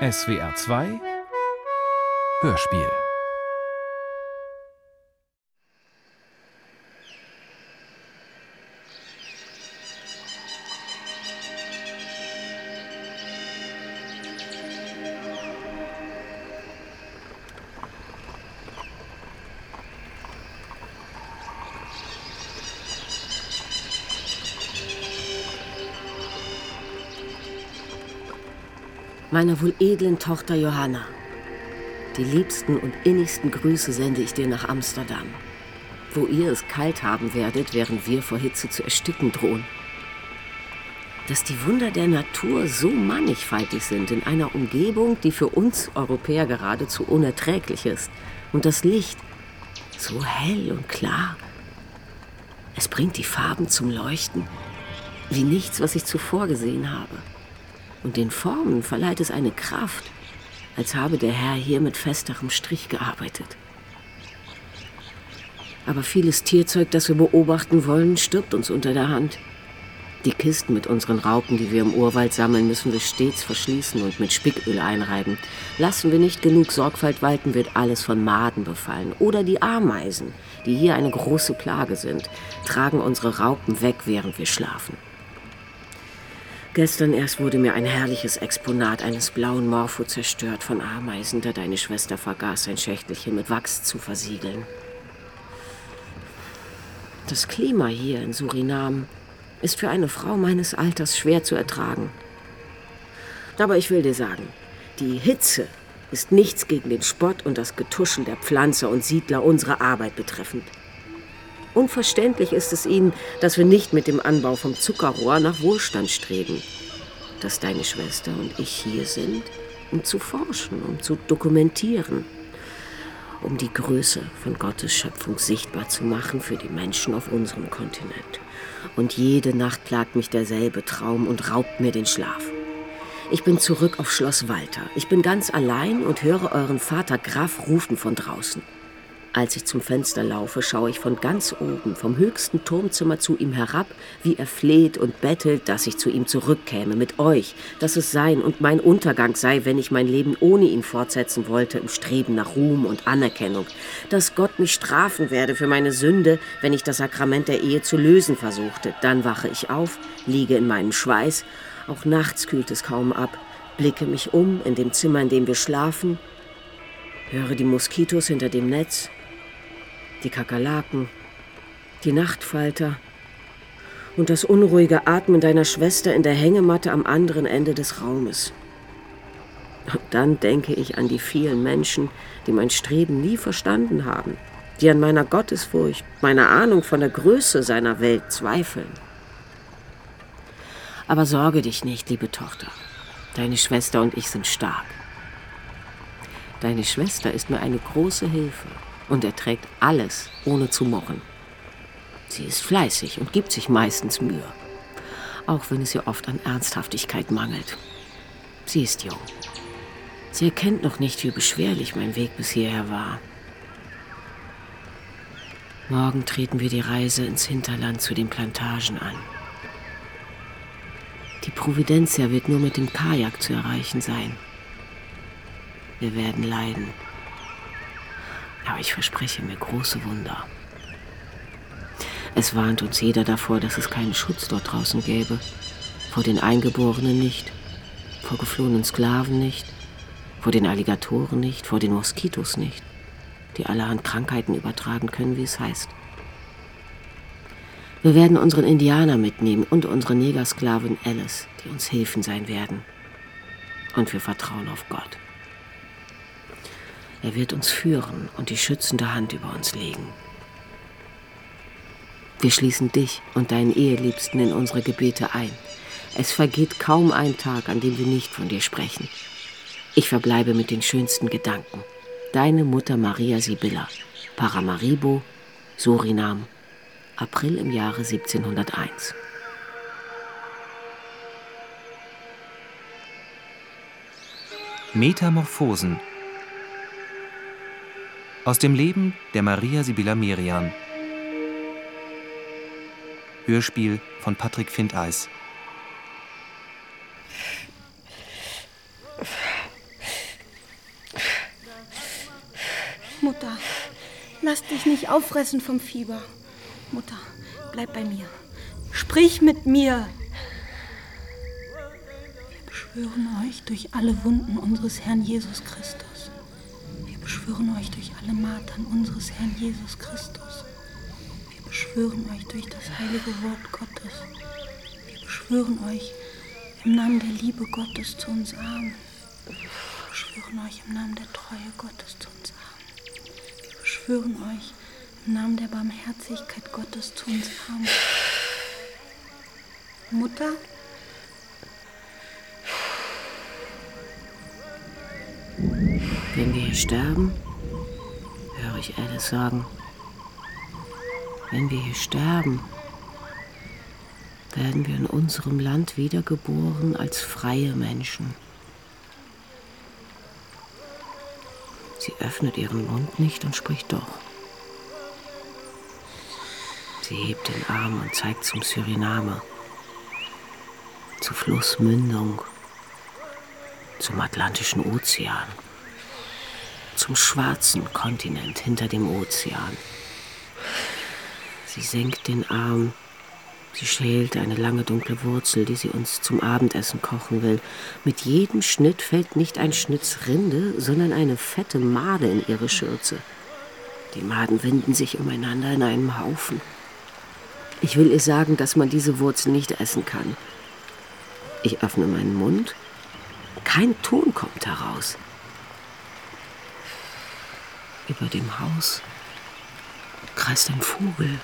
SWR 2 Hörspiel Meiner wohl edlen Tochter Johanna. Die liebsten und innigsten Grüße sende ich dir nach Amsterdam, wo ihr es kalt haben werdet, während wir vor Hitze zu ersticken drohen. Dass die Wunder der Natur so mannigfaltig sind in einer Umgebung, die für uns Europäer geradezu unerträglich ist. Und das Licht so hell und klar. Es bringt die Farben zum Leuchten, wie nichts, was ich zuvor gesehen habe und den Formen verleiht es eine Kraft, als habe der Herr hier mit festerem Strich gearbeitet. Aber vieles Tierzeug, das wir beobachten wollen, stirbt uns unter der Hand. Die Kisten mit unseren Raupen, die wir im Urwald sammeln, müssen wir stets verschließen und mit Spicköl einreiben. Lassen wir nicht genug Sorgfalt walten, wird alles von Maden befallen. Oder die Ameisen, die hier eine große Plage sind, tragen unsere Raupen weg, während wir schlafen. Gestern erst wurde mir ein herrliches Exponat eines blauen Morpho zerstört von Ameisen, da deine Schwester vergaß, ein Schächtelchen mit Wachs zu versiegeln. Das Klima hier in Surinam ist für eine Frau meines Alters schwer zu ertragen. Aber ich will dir sagen, die Hitze ist nichts gegen den Spott und das Getuschel der Pflanzer und Siedler unserer Arbeit betreffend. Unverständlich ist es ihnen, dass wir nicht mit dem Anbau vom Zuckerrohr nach Wohlstand streben. Dass deine Schwester und ich hier sind, um zu forschen, um zu dokumentieren, um die Größe von Gottes Schöpfung sichtbar zu machen für die Menschen auf unserem Kontinent. Und jede Nacht plagt mich derselbe Traum und raubt mir den Schlaf. Ich bin zurück auf Schloss Walter. Ich bin ganz allein und höre euren Vater Graf rufen von draußen. Als ich zum Fenster laufe, schaue ich von ganz oben, vom höchsten Turmzimmer zu ihm herab, wie er fleht und bettelt, dass ich zu ihm zurückkäme, mit euch, dass es sein und mein Untergang sei, wenn ich mein Leben ohne ihn fortsetzen wollte, im Streben nach Ruhm und Anerkennung, dass Gott mich strafen werde für meine Sünde, wenn ich das Sakrament der Ehe zu lösen versuchte. Dann wache ich auf, liege in meinem Schweiß, auch nachts kühlt es kaum ab, blicke mich um in dem Zimmer, in dem wir schlafen, höre die Moskitos hinter dem Netz, die Kakerlaken, die Nachtfalter und das unruhige Atmen deiner Schwester in der Hängematte am anderen Ende des Raumes. Und dann denke ich an die vielen Menschen, die mein Streben nie verstanden haben, die an meiner Gottesfurcht, meiner Ahnung von der Größe seiner Welt zweifeln. Aber sorge dich nicht, liebe Tochter. Deine Schwester und ich sind stark. Deine Schwester ist mir eine große Hilfe und erträgt alles, ohne zu murren. Sie ist fleißig und gibt sich meistens Mühe, auch wenn es ihr oft an Ernsthaftigkeit mangelt. Sie ist jung. Sie erkennt noch nicht, wie beschwerlich mein Weg bis hierher war. Morgen treten wir die Reise ins Hinterland zu den Plantagen an. Die Providencia wird nur mit dem Kajak zu erreichen sein. Wir werden leiden. Aber ich verspreche mir große Wunder. Es warnt uns jeder davor, dass es keinen Schutz dort draußen gäbe. Vor den Eingeborenen nicht, vor geflohenen Sklaven nicht, vor den Alligatoren nicht, vor den Moskitos nicht, die allerhand Krankheiten übertragen können, wie es heißt. Wir werden unseren Indianer mitnehmen und unsere Negersklavin Alice, die uns Hilfen sein werden. Und wir vertrauen auf Gott. Er wird uns führen und die schützende Hand über uns legen. Wir schließen dich und deinen Eheliebsten in unsere Gebete ein. Es vergeht kaum ein Tag, an dem wir nicht von dir sprechen. Ich verbleibe mit den schönsten Gedanken. Deine Mutter Maria Sibylla, Paramaribo, Surinam, April im Jahre 1701. Metamorphosen aus dem Leben der Maria Sibylla Merian. Hörspiel von Patrick Findeis. Mutter, lass dich nicht auffressen vom Fieber. Mutter, bleib bei mir. Sprich mit mir. Wir beschwören euch durch alle Wunden unseres Herrn Jesus Christus. Wir beschwören euch durch alle Martern unseres Herrn Jesus Christus. Wir beschwören euch durch das heilige Wort Gottes. Wir beschwören euch im Namen der Liebe Gottes zu uns Armen. Wir beschwören euch im Namen der Treue Gottes zu uns Armen. Wir beschwören euch im Namen der Barmherzigkeit Gottes zu uns Armen. Mutter? Wenn wir hier sterben, höre ich Alice sagen, wenn wir hier sterben, werden wir in unserem Land wiedergeboren als freie Menschen. Sie öffnet ihren Mund nicht und spricht doch. Sie hebt den Arm und zeigt zum Suriname, zur Flussmündung, zum Atlantischen Ozean, zum schwarzen Kontinent hinter dem Ozean. Sie senkt den Arm Sie schält eine lange dunkle Wurzel, die sie uns zum Abendessen kochen will. Mit jedem Schnitt fällt nicht ein Schnitz Rinde, sondern eine fette Made in ihre Schürze. Die Maden winden sich umeinander in einem Haufen. Ich will ihr sagen, dass man diese Wurzel nicht essen kann. Ich öffne meinen Mund. Kein Ton kommt heraus. Über dem Haus kreist ein Vogel.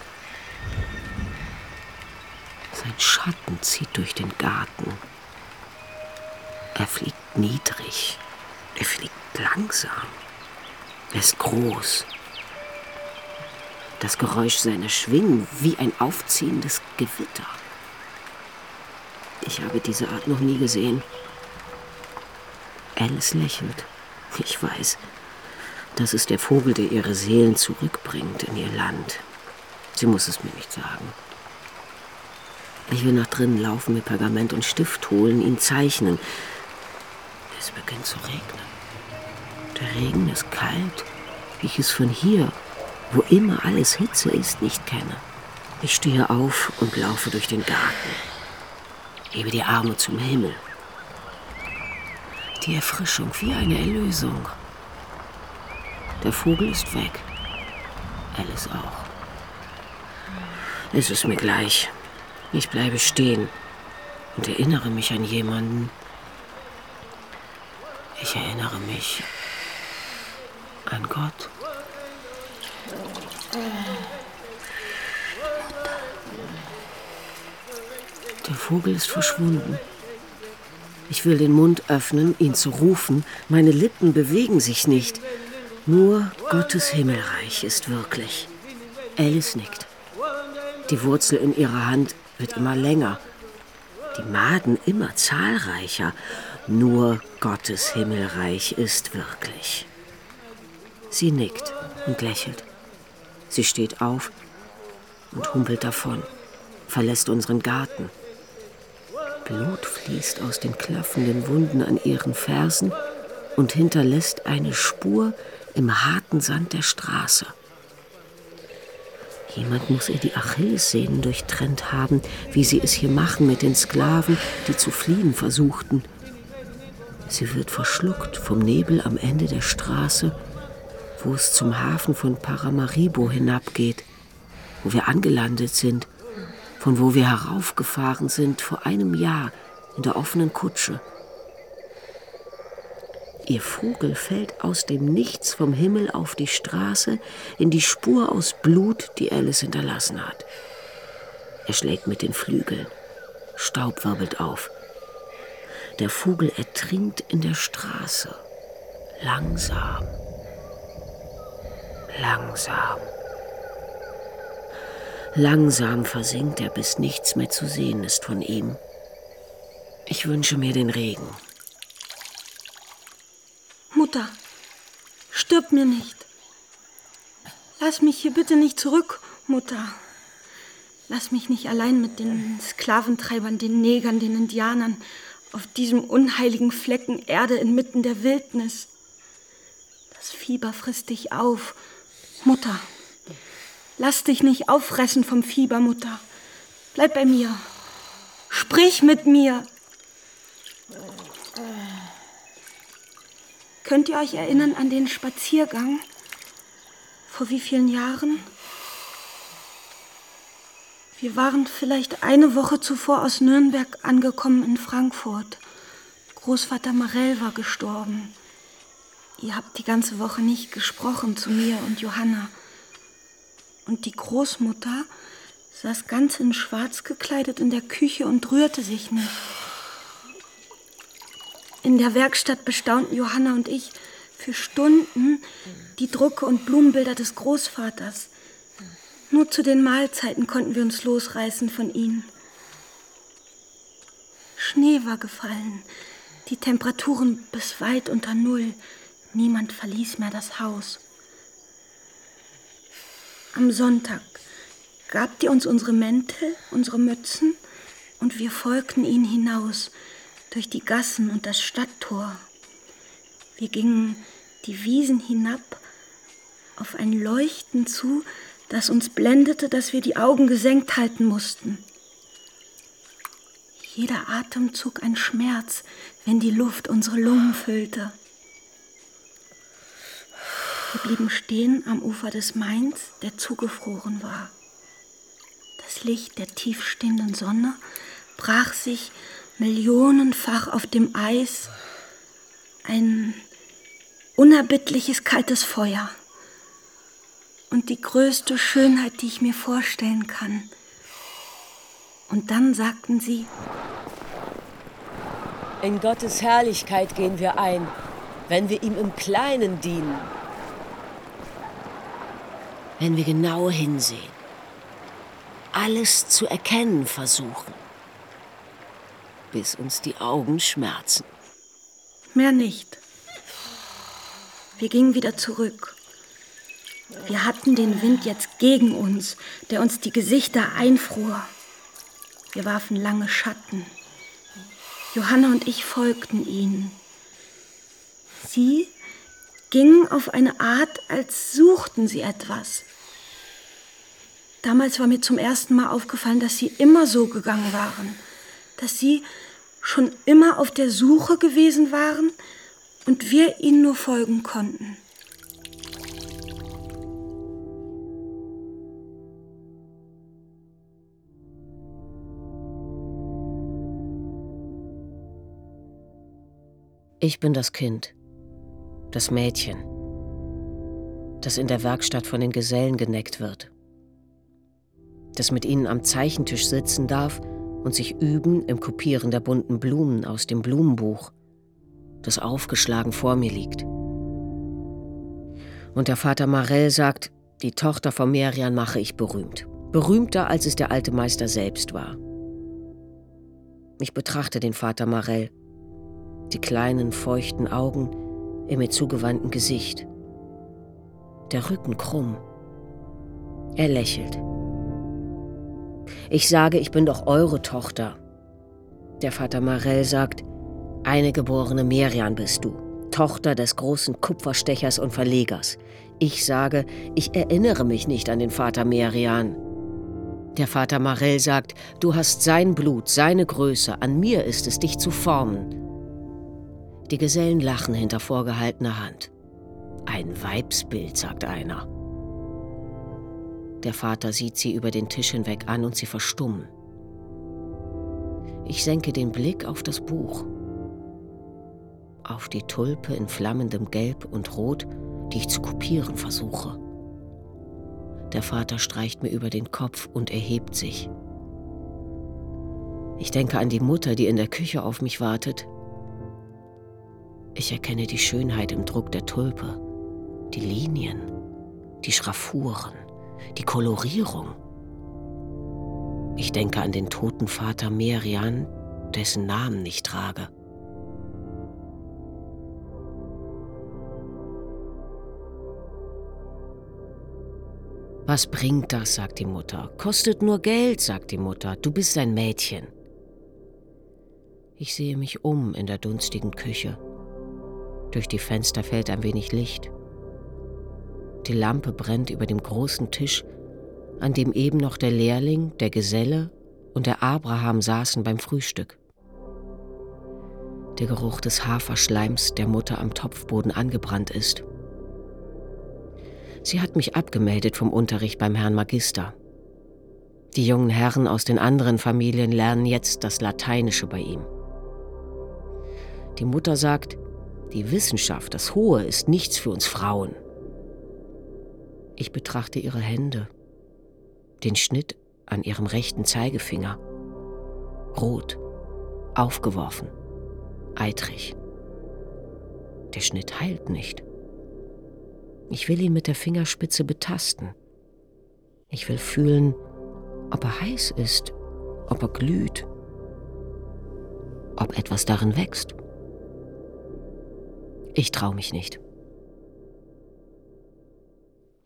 Sein Schatten zieht durch den Garten. Er fliegt niedrig. Er fliegt langsam. Er ist groß. Das Geräusch seiner Schwingen wie ein aufziehendes Gewitter. Ich habe diese Art noch nie gesehen. Alice lächelt. Ich weiß, das ist der Vogel, der ihre Seelen zurückbringt in ihr Land. Sie muss es mir nicht sagen. Ich will nach drinnen laufen, mir Pergament und Stift holen, ihn zeichnen. Es beginnt zu regnen. Der Regen ist kalt, wie ich es von hier, wo immer alles Hitze ist, nicht kenne. Ich stehe auf und laufe durch den Garten. Hebe die Arme zum Himmel. Die Erfrischung wie eine Erlösung. Der Vogel ist weg. Alice auch. Es ist mir gleich. Ich bleibe stehen und erinnere mich an jemanden. Ich erinnere mich an Gott. Der Vogel ist verschwunden. Ich will den Mund öffnen, ihn zu rufen. Meine Lippen bewegen sich nicht. Nur Gottes Himmelreich ist wirklich. Alice nickt. Die Wurzel in ihrer Hand wird immer länger, die Maden immer zahlreicher. Nur Gottes Himmelreich ist wirklich. Sie nickt und lächelt. Sie steht auf und humpelt davon, verlässt unseren Garten. Blut fließt aus den klaffenden Wunden an ihren Fersen und hinterlässt eine Spur im harten Sand der Straße. Jemand muss ihr die Achillessehnen durchtrennt haben, wie sie es hier machen mit den Sklaven, die zu fliehen versuchten. Sie wird verschluckt vom Nebel am Ende der Straße, wo es zum Hafen von Paramaribo hinabgeht, wo wir angelandet sind, von wo wir heraufgefahren sind vor einem Jahr in der offenen Kutsche. Ihr Vogel fällt aus dem Nichts vom Himmel auf die Straße in die Spur aus Blut, die Alice hinterlassen hat. Er schlägt mit den Flügeln. Staub wirbelt auf. Der Vogel ertrinkt in der Straße. Langsam. Langsam. Langsam versinkt er, bis nichts mehr zu sehen ist von ihm. Ich wünsche mir den Regen. Mutter, stirb mir nicht. Lass mich hier bitte nicht zurück, Mutter. Lass mich nicht allein mit den Sklaventreibern, den Negern, den Indianern auf diesem unheiligen Flecken Erde inmitten der Wildnis. Das Fieber frisst dich auf. Mutter, lass dich nicht auffressen vom Fieber, Mutter. Bleib bei mir. Sprich mit mir. Könnt ihr euch erinnern an den Spaziergang? Vor wie vielen Jahren? Wir waren vielleicht eine Woche zuvor aus Nürnberg angekommen in Frankfurt. Großvater Marell war gestorben. Ihr habt die ganze Woche nicht gesprochen zu mir und Johanna. Und die Großmutter saß ganz in Schwarz gekleidet in der Küche und rührte sich nicht. In der Werkstatt bestaunten Johanna und ich für Stunden die Drucke und Blumenbilder des Großvaters. Nur zu den Mahlzeiten konnten wir uns losreißen von ihnen. Schnee war gefallen, die Temperaturen bis weit unter Null. Niemand verließ mehr das Haus. Am Sonntag gabt ihr uns unsere Mäntel, unsere Mützen, und wir folgten ihnen hinaus durch die Gassen und das Stadttor. Wir gingen die Wiesen hinab auf ein Leuchten zu, das uns blendete, dass wir die Augen gesenkt halten mussten. Jeder Atemzug ein Schmerz, wenn die Luft unsere Lungen füllte. Wir blieben stehen am Ufer des Mains, der zugefroren war. Das Licht der tiefstehenden Sonne brach sich millionenfach auf dem Eis ein unerbittliches kaltes Feuer und die größte Schönheit, die ich mir vorstellen kann. Und dann sagten sie, in Gottes Herrlichkeit gehen wir ein, wenn wir ihm im Kleinen dienen. Wenn wir genau hinsehen, alles zu erkennen versuchen bis uns die Augen schmerzen. Mehr nicht. Wir gingen wieder zurück. Wir hatten den Wind jetzt gegen uns, der uns die Gesichter einfror. Wir warfen lange Schatten. Johanna und ich folgten ihnen. Sie gingen auf eine Art, als suchten sie etwas. Damals war mir zum ersten Mal aufgefallen, dass sie immer so gegangen waren, dass sie schon immer auf der Suche gewesen waren und wir ihnen nur folgen konnten. Ich bin das Kind, das Mädchen, das in der Werkstatt von den Gesellen geneckt wird, das mit ihnen am Zeichentisch sitzen darf und sich üben im Kopieren der bunten Blumen aus dem Blumenbuch, das aufgeschlagen vor mir liegt. Und der Vater Marell sagt, die Tochter von Merian mache ich berühmt. Berühmter, als es der alte Meister selbst war. Ich betrachte den Vater Marell, die kleinen, feuchten Augen im mir zugewandten Gesicht. Der Rücken krumm. Er lächelt. Ich sage, ich bin doch eure Tochter. Der Vater Marell sagt, eine geborene Merian bist du, Tochter des großen Kupferstechers und Verlegers. Ich sage, ich erinnere mich nicht an den Vater Merian. Der Vater Marell sagt, du hast sein Blut, seine Größe, an mir ist es, dich zu formen. Die Gesellen lachen hinter vorgehaltener Hand. Ein Weibsbild, sagt einer. Der Vater sieht sie über den Tisch hinweg an und sie verstummen. Ich senke den Blick auf das Buch. Auf die Tulpe in flammendem Gelb und Rot, die ich zu kopieren versuche. Der Vater streicht mir über den Kopf und erhebt sich. Ich denke an die Mutter, die in der Küche auf mich wartet. Ich erkenne die Schönheit im Druck der Tulpe, die Linien, die Schraffuren die Kolorierung. Ich denke an den toten Vater Merian, dessen Namen ich trage. Was bringt das, sagt die Mutter. Kostet nur Geld, sagt die Mutter. Du bist ein Mädchen. Ich sehe mich um in der dunstigen Küche. Durch die Fenster fällt ein wenig Licht. Die Lampe brennt über dem großen Tisch, an dem eben noch der Lehrling, der Geselle und der Abraham saßen beim Frühstück. Der Geruch des Haferschleims der Mutter am Topfboden angebrannt ist. Sie hat mich abgemeldet vom Unterricht beim Herrn Magister. Die jungen Herren aus den anderen Familien lernen jetzt das Lateinische bei ihm. Die Mutter sagt, die Wissenschaft, das Hohe, ist nichts für uns Frauen. Ich betrachte ihre Hände, den Schnitt an ihrem rechten Zeigefinger. Rot, aufgeworfen, eitrig. Der Schnitt heilt nicht. Ich will ihn mit der Fingerspitze betasten. Ich will fühlen, ob er heiß ist, ob er glüht, ob etwas darin wächst. Ich traue mich nicht.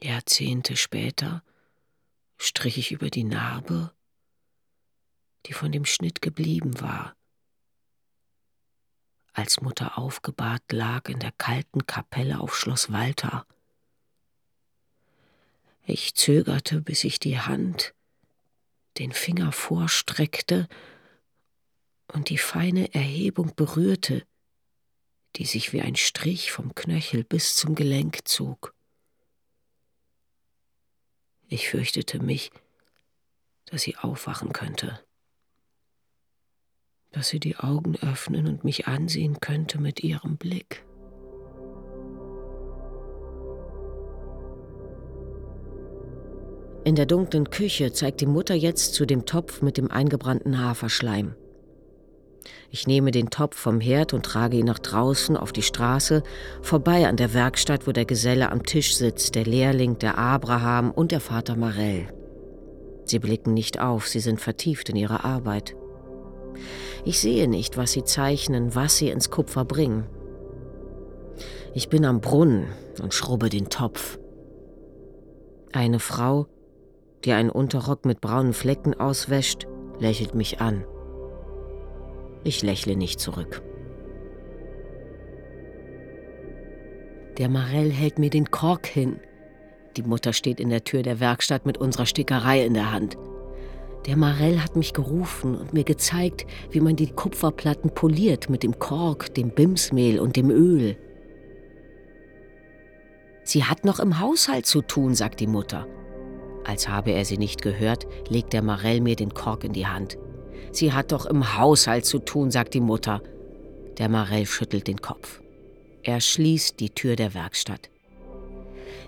Jahrzehnte später strich ich über die Narbe, die von dem Schnitt geblieben war, als Mutter aufgebahrt lag in der kalten Kapelle auf Schloss Walter. Ich zögerte, bis ich die Hand, den Finger vorstreckte und die feine Erhebung berührte, die sich wie ein Strich vom Knöchel bis zum Gelenk zog. Ich fürchtete mich, dass sie aufwachen könnte, dass sie die Augen öffnen und mich ansehen könnte mit ihrem Blick. In der dunklen Küche zeigt die Mutter jetzt zu dem Topf mit dem eingebrannten Haferschleim. Ich nehme den Topf vom Herd und trage ihn nach draußen auf die Straße, vorbei an der Werkstatt, wo der Geselle am Tisch sitzt, der Lehrling, der Abraham und der Vater Marell. Sie blicken nicht auf, sie sind vertieft in ihre Arbeit. Ich sehe nicht, was sie zeichnen, was sie ins Kupfer bringen. Ich bin am Brunnen und schrubbe den Topf. Eine Frau, die einen Unterrock mit braunen Flecken auswäscht, lächelt mich an. Ich lächle nicht zurück. Der Marell hält mir den Kork hin. Die Mutter steht in der Tür der Werkstatt mit unserer Stickerei in der Hand. Der Marell hat mich gerufen und mir gezeigt, wie man die Kupferplatten poliert mit dem Kork, dem Bimsmehl und dem Öl. Sie hat noch im Haushalt zu tun, sagt die Mutter. Als habe er sie nicht gehört, legt der Marell mir den Kork in die Hand. Sie hat doch im Haushalt zu tun, sagt die Mutter. Der Marell schüttelt den Kopf. Er schließt die Tür der Werkstatt.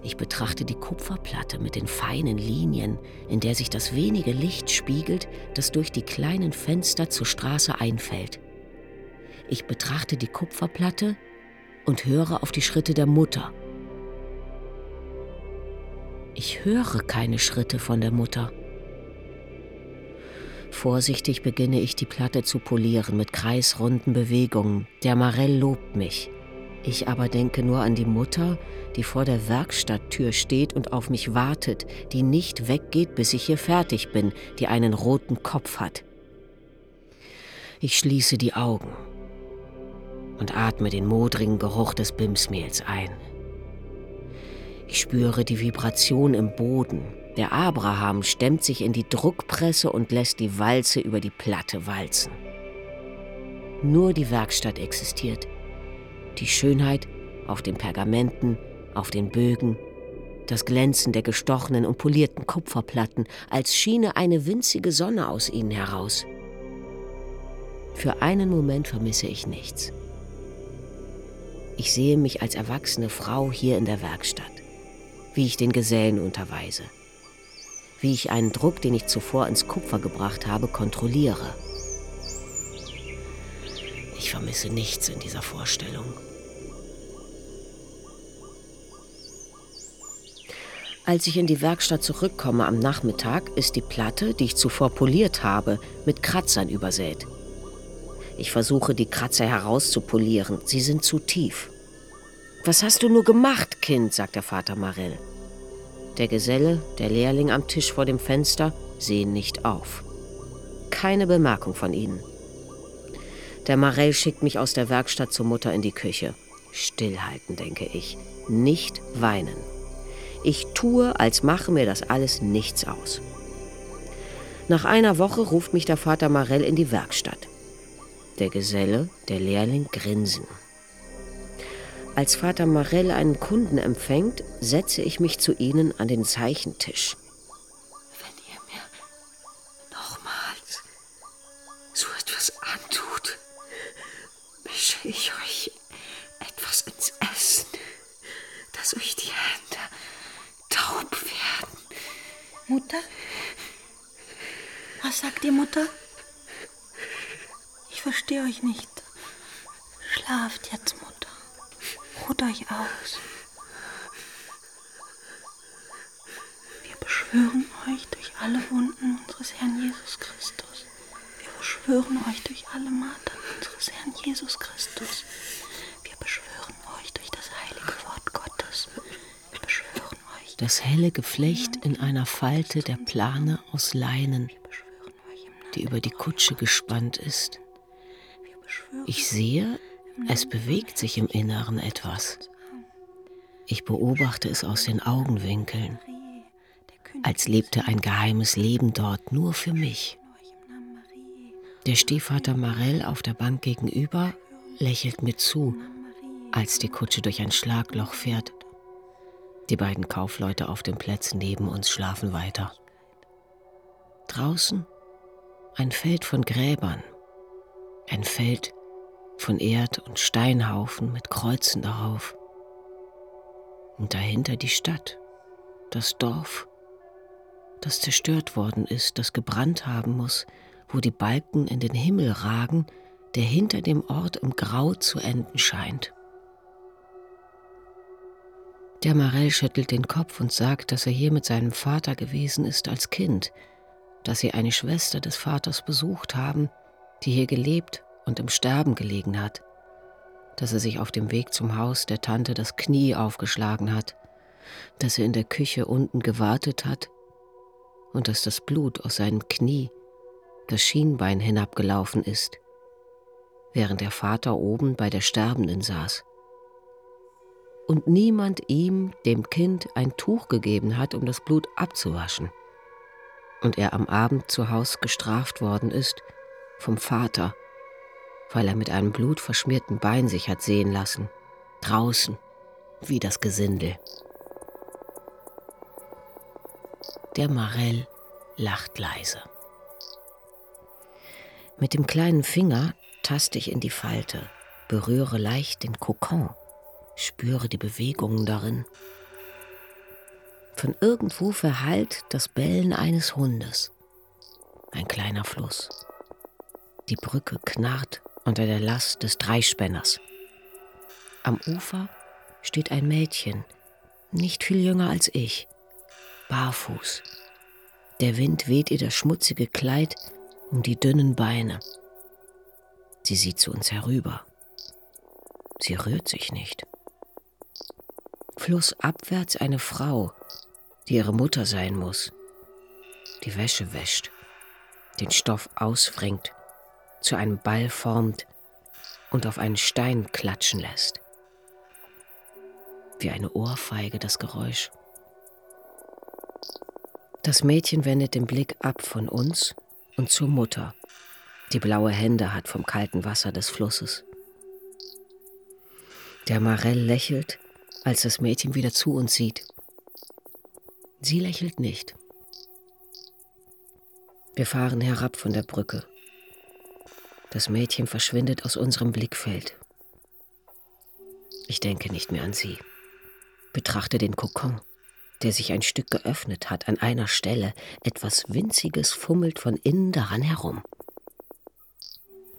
Ich betrachte die Kupferplatte mit den feinen Linien, in der sich das wenige Licht spiegelt, das durch die kleinen Fenster zur Straße einfällt. Ich betrachte die Kupferplatte und höre auf die Schritte der Mutter. Ich höre keine Schritte von der Mutter. Vorsichtig beginne ich die Platte zu polieren mit kreisrunden Bewegungen. Der Marell lobt mich. Ich aber denke nur an die Mutter, die vor der Werkstatttür steht und auf mich wartet, die nicht weggeht, bis ich hier fertig bin, die einen roten Kopf hat. Ich schließe die Augen und atme den modrigen Geruch des Bimsmehls ein. Ich spüre die Vibration im Boden, der Abraham stemmt sich in die Druckpresse und lässt die Walze über die Platte walzen. Nur die Werkstatt existiert. Die Schönheit auf den Pergamenten, auf den Bögen, das Glänzen der gestochenen und polierten Kupferplatten, als schiene eine winzige Sonne aus ihnen heraus. Für einen Moment vermisse ich nichts. Ich sehe mich als erwachsene Frau hier in der Werkstatt, wie ich den Gesellen unterweise wie ich einen Druck, den ich zuvor ins Kupfer gebracht habe, kontrolliere. Ich vermisse nichts in dieser Vorstellung. Als ich in die Werkstatt zurückkomme am Nachmittag, ist die Platte, die ich zuvor poliert habe, mit Kratzern übersät. Ich versuche, die Kratzer herauszupolieren. Sie sind zu tief. Was hast du nur gemacht, Kind? sagt der Vater Marell. Der Geselle, der Lehrling am Tisch vor dem Fenster sehen nicht auf. Keine Bemerkung von ihnen. Der Marell schickt mich aus der Werkstatt zur Mutter in die Küche. Stillhalten, denke ich. Nicht weinen. Ich tue, als mache mir das alles nichts aus. Nach einer Woche ruft mich der Vater Marell in die Werkstatt. Der Geselle, der Lehrling grinsen. Als Vater Marell einen Kunden empfängt, setze ich mich zu ihnen an den Zeichentisch. Wenn ihr mir nochmals so etwas antut, mische ich euch etwas ins Essen, dass euch die Hände taub werden. Mutter? Was sagt ihr, Mutter? Ich verstehe euch nicht. Schlaft jetzt, Mutter. Ruht euch aus. Wir beschwören euch durch alle Wunden unseres Herrn Jesus Christus. Wir beschwören euch durch alle Marter unseres Herrn Jesus Christus. Wir beschwören euch durch das heilige Wort Gottes. Wir beschwören euch. Das helle Geflecht in einer Falte der Plane aus Leinen, die über die Kutsche gespannt ist. Ich sehe, es bewegt sich im Inneren etwas. Ich beobachte es aus den Augenwinkeln, als lebte ein geheimes Leben dort nur für mich. Der Stiefvater Marell auf der Bank gegenüber lächelt mir zu, als die Kutsche durch ein Schlagloch fährt. Die beiden Kaufleute auf den Plätzen neben uns schlafen weiter. Draußen ein Feld von Gräbern, ein Feld von Erd- und Steinhaufen mit Kreuzen darauf. Und dahinter die Stadt, das Dorf, das zerstört worden ist, das gebrannt haben muss, wo die Balken in den Himmel ragen, der hinter dem Ort im Grau zu enden scheint. Der Marell schüttelt den Kopf und sagt, dass er hier mit seinem Vater gewesen ist als Kind, dass sie eine Schwester des Vaters besucht haben, die hier gelebt und im Sterben gelegen hat, dass er sich auf dem Weg zum Haus der Tante das Knie aufgeschlagen hat, dass er in der Küche unten gewartet hat und dass das Blut aus seinem Knie das Schienbein hinabgelaufen ist, während der Vater oben bei der Sterbenden saß. Und niemand ihm, dem Kind, ein Tuch gegeben hat, um das Blut abzuwaschen. Und er am Abend zu Haus gestraft worden ist vom Vater, weil er mit einem blutverschmierten Bein sich hat sehen lassen, draußen, wie das Gesindel. Der Marell lacht leise. Mit dem kleinen Finger taste ich in die Falte, berühre leicht den Kokon, spüre die Bewegungen darin. Von irgendwo verhallt das Bellen eines Hundes. Ein kleiner Fluss. Die Brücke knarrt unter der Last des Dreispänners. Am Ufer steht ein Mädchen, nicht viel jünger als ich, barfuß. Der Wind weht ihr das schmutzige Kleid um die dünnen Beine. Sie sieht zu uns herüber. Sie rührt sich nicht. Flussabwärts eine Frau, die ihre Mutter sein muss, die Wäsche wäscht, den Stoff ausfringt zu einem Ball formt und auf einen Stein klatschen lässt. Wie eine Ohrfeige das Geräusch. Das Mädchen wendet den Blick ab von uns und zur Mutter, die blaue Hände hat vom kalten Wasser des Flusses. Der Marell lächelt, als das Mädchen wieder zu uns sieht. Sie lächelt nicht. Wir fahren herab von der Brücke. Das Mädchen verschwindet aus unserem Blickfeld. Ich denke nicht mehr an sie. Betrachte den Kokon, der sich ein Stück geöffnet hat an einer Stelle. Etwas Winziges fummelt von innen daran herum.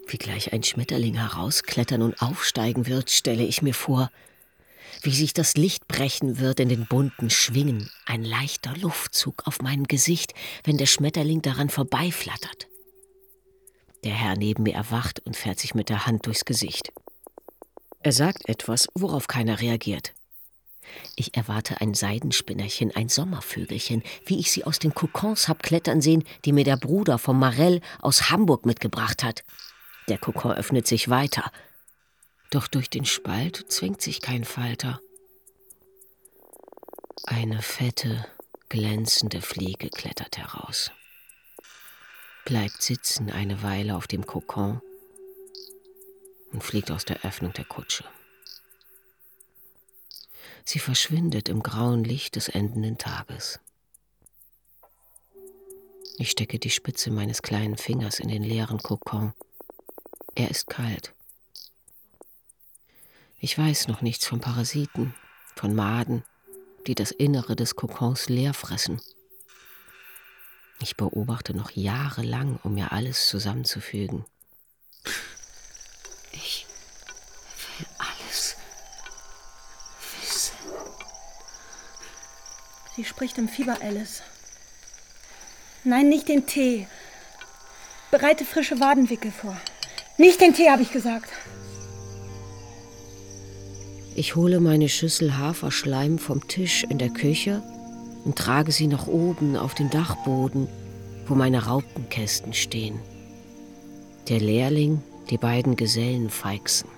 Wie gleich ein Schmetterling herausklettern und aufsteigen wird, stelle ich mir vor. Wie sich das Licht brechen wird in den bunten Schwingen, ein leichter Luftzug auf meinem Gesicht, wenn der Schmetterling daran vorbeiflattert. Der Herr neben mir erwacht und fährt sich mit der Hand durchs Gesicht. Er sagt etwas, worauf keiner reagiert. Ich erwarte ein Seidenspinnerchen, ein Sommervögelchen, wie ich sie aus den Kokons hab klettern sehen, die mir der Bruder vom Marell aus Hamburg mitgebracht hat. Der Kokon öffnet sich weiter. Doch durch den Spalt zwingt sich kein Falter. Eine fette, glänzende Fliege klettert heraus, bleibt sitzen eine Weile auf dem Kokon und fliegt aus der Öffnung der Kutsche. Sie verschwindet im grauen Licht des endenden Tages. Ich stecke die Spitze meines kleinen Fingers in den leeren Kokon. Er ist kalt. Ich weiß noch nichts von Parasiten, von Maden, die das Innere des Kokons leer fressen. Ich beobachte noch jahrelang, um mir alles zusammenzufügen. Ich will alles wissen. Sie spricht im Fieber, Alice. Nein, nicht den Tee. Bereite frische Wadenwickel vor. Nicht den Tee, habe ich gesagt. Ich hole meine Schüssel Haferschleim vom Tisch in der Küche und trage sie nach oben auf den Dachboden, wo meine Raupenkästen stehen. Der Lehrling, die beiden Gesellen feixen.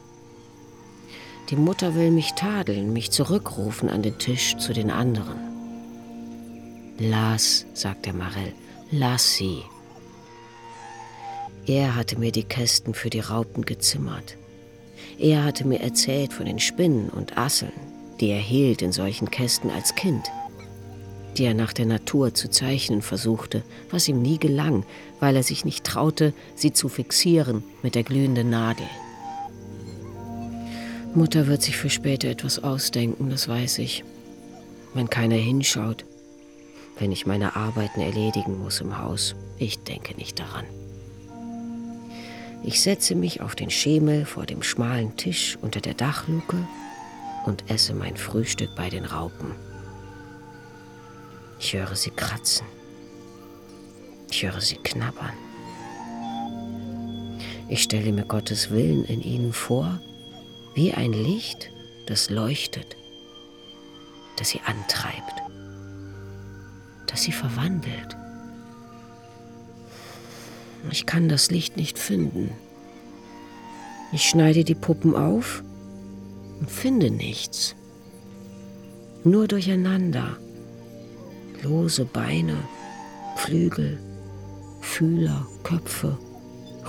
Die Mutter will mich tadeln, mich zurückrufen an den Tisch zu den anderen. Lass, sagt der Marell, lass sie. Er hatte mir die Kästen für die Raupen gezimmert. Er hatte mir erzählt von den Spinnen und Asseln, die er hielt in solchen Kästen als Kind, die er nach der Natur zu zeichnen versuchte, was ihm nie gelang, weil er sich nicht traute, sie zu fixieren mit der glühenden Nadel. Mutter wird sich für später etwas ausdenken, das weiß ich. Wenn keiner hinschaut, wenn ich meine Arbeiten erledigen muss im Haus, ich denke nicht daran. Ich setze mich auf den Schemel vor dem schmalen Tisch unter der Dachluke und esse mein Frühstück bei den Raupen. Ich höre sie kratzen. Ich höre sie knabbern. Ich stelle mir Gottes Willen in ihnen vor, wie ein Licht, das leuchtet, das sie antreibt, das sie verwandelt. Ich kann das Licht nicht finden. Ich schneide die Puppen auf und finde nichts. Nur durcheinander. Lose Beine, Flügel, Fühler, Köpfe,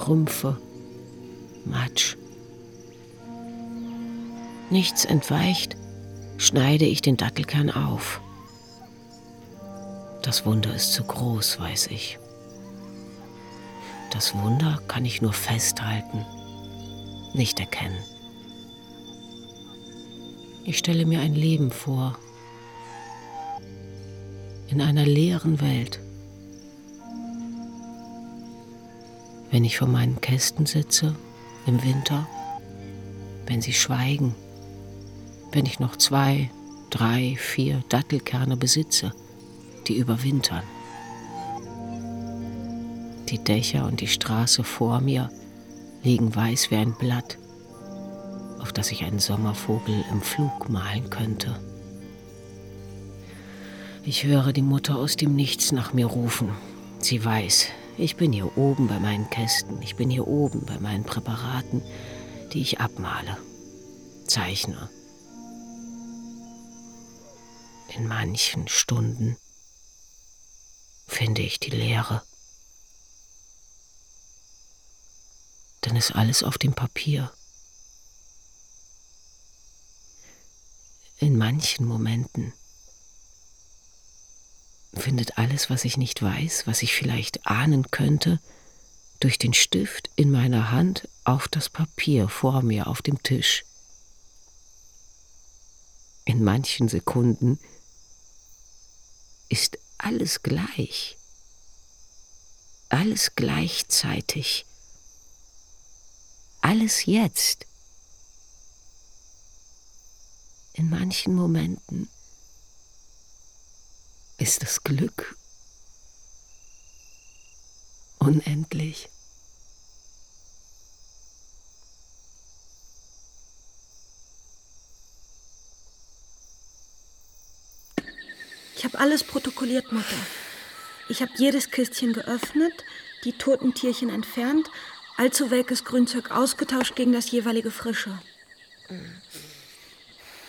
Rümpfe, Matsch. Nichts entweicht, schneide ich den Dattelkern auf. Das Wunder ist zu groß, weiß ich. Das Wunder kann ich nur festhalten, nicht erkennen. Ich stelle mir ein Leben vor, in einer leeren Welt. Wenn ich vor meinen Kästen sitze im Winter, wenn sie schweigen, wenn ich noch zwei, drei, vier Dattelkerne besitze, die überwintern. Die Dächer und die Straße vor mir liegen weiß wie ein Blatt, auf das ich einen Sommervogel im Flug malen könnte. Ich höre die Mutter aus dem Nichts nach mir rufen. Sie weiß, ich bin hier oben bei meinen Kästen, ich bin hier oben bei meinen Präparaten, die ich abmale, zeichne. In manchen Stunden finde ich die Leere. dann ist alles auf dem Papier. In manchen Momenten findet alles, was ich nicht weiß, was ich vielleicht ahnen könnte, durch den Stift in meiner Hand auf das Papier vor mir auf dem Tisch. In manchen Sekunden ist alles gleich, alles gleichzeitig alles jetzt. In manchen Momenten ist das Glück unendlich. Ich habe alles protokolliert, Mutter. Ich habe jedes Kistchen geöffnet, die toten Tierchen entfernt allzu welkes Grünzeug ausgetauscht gegen das jeweilige Frische.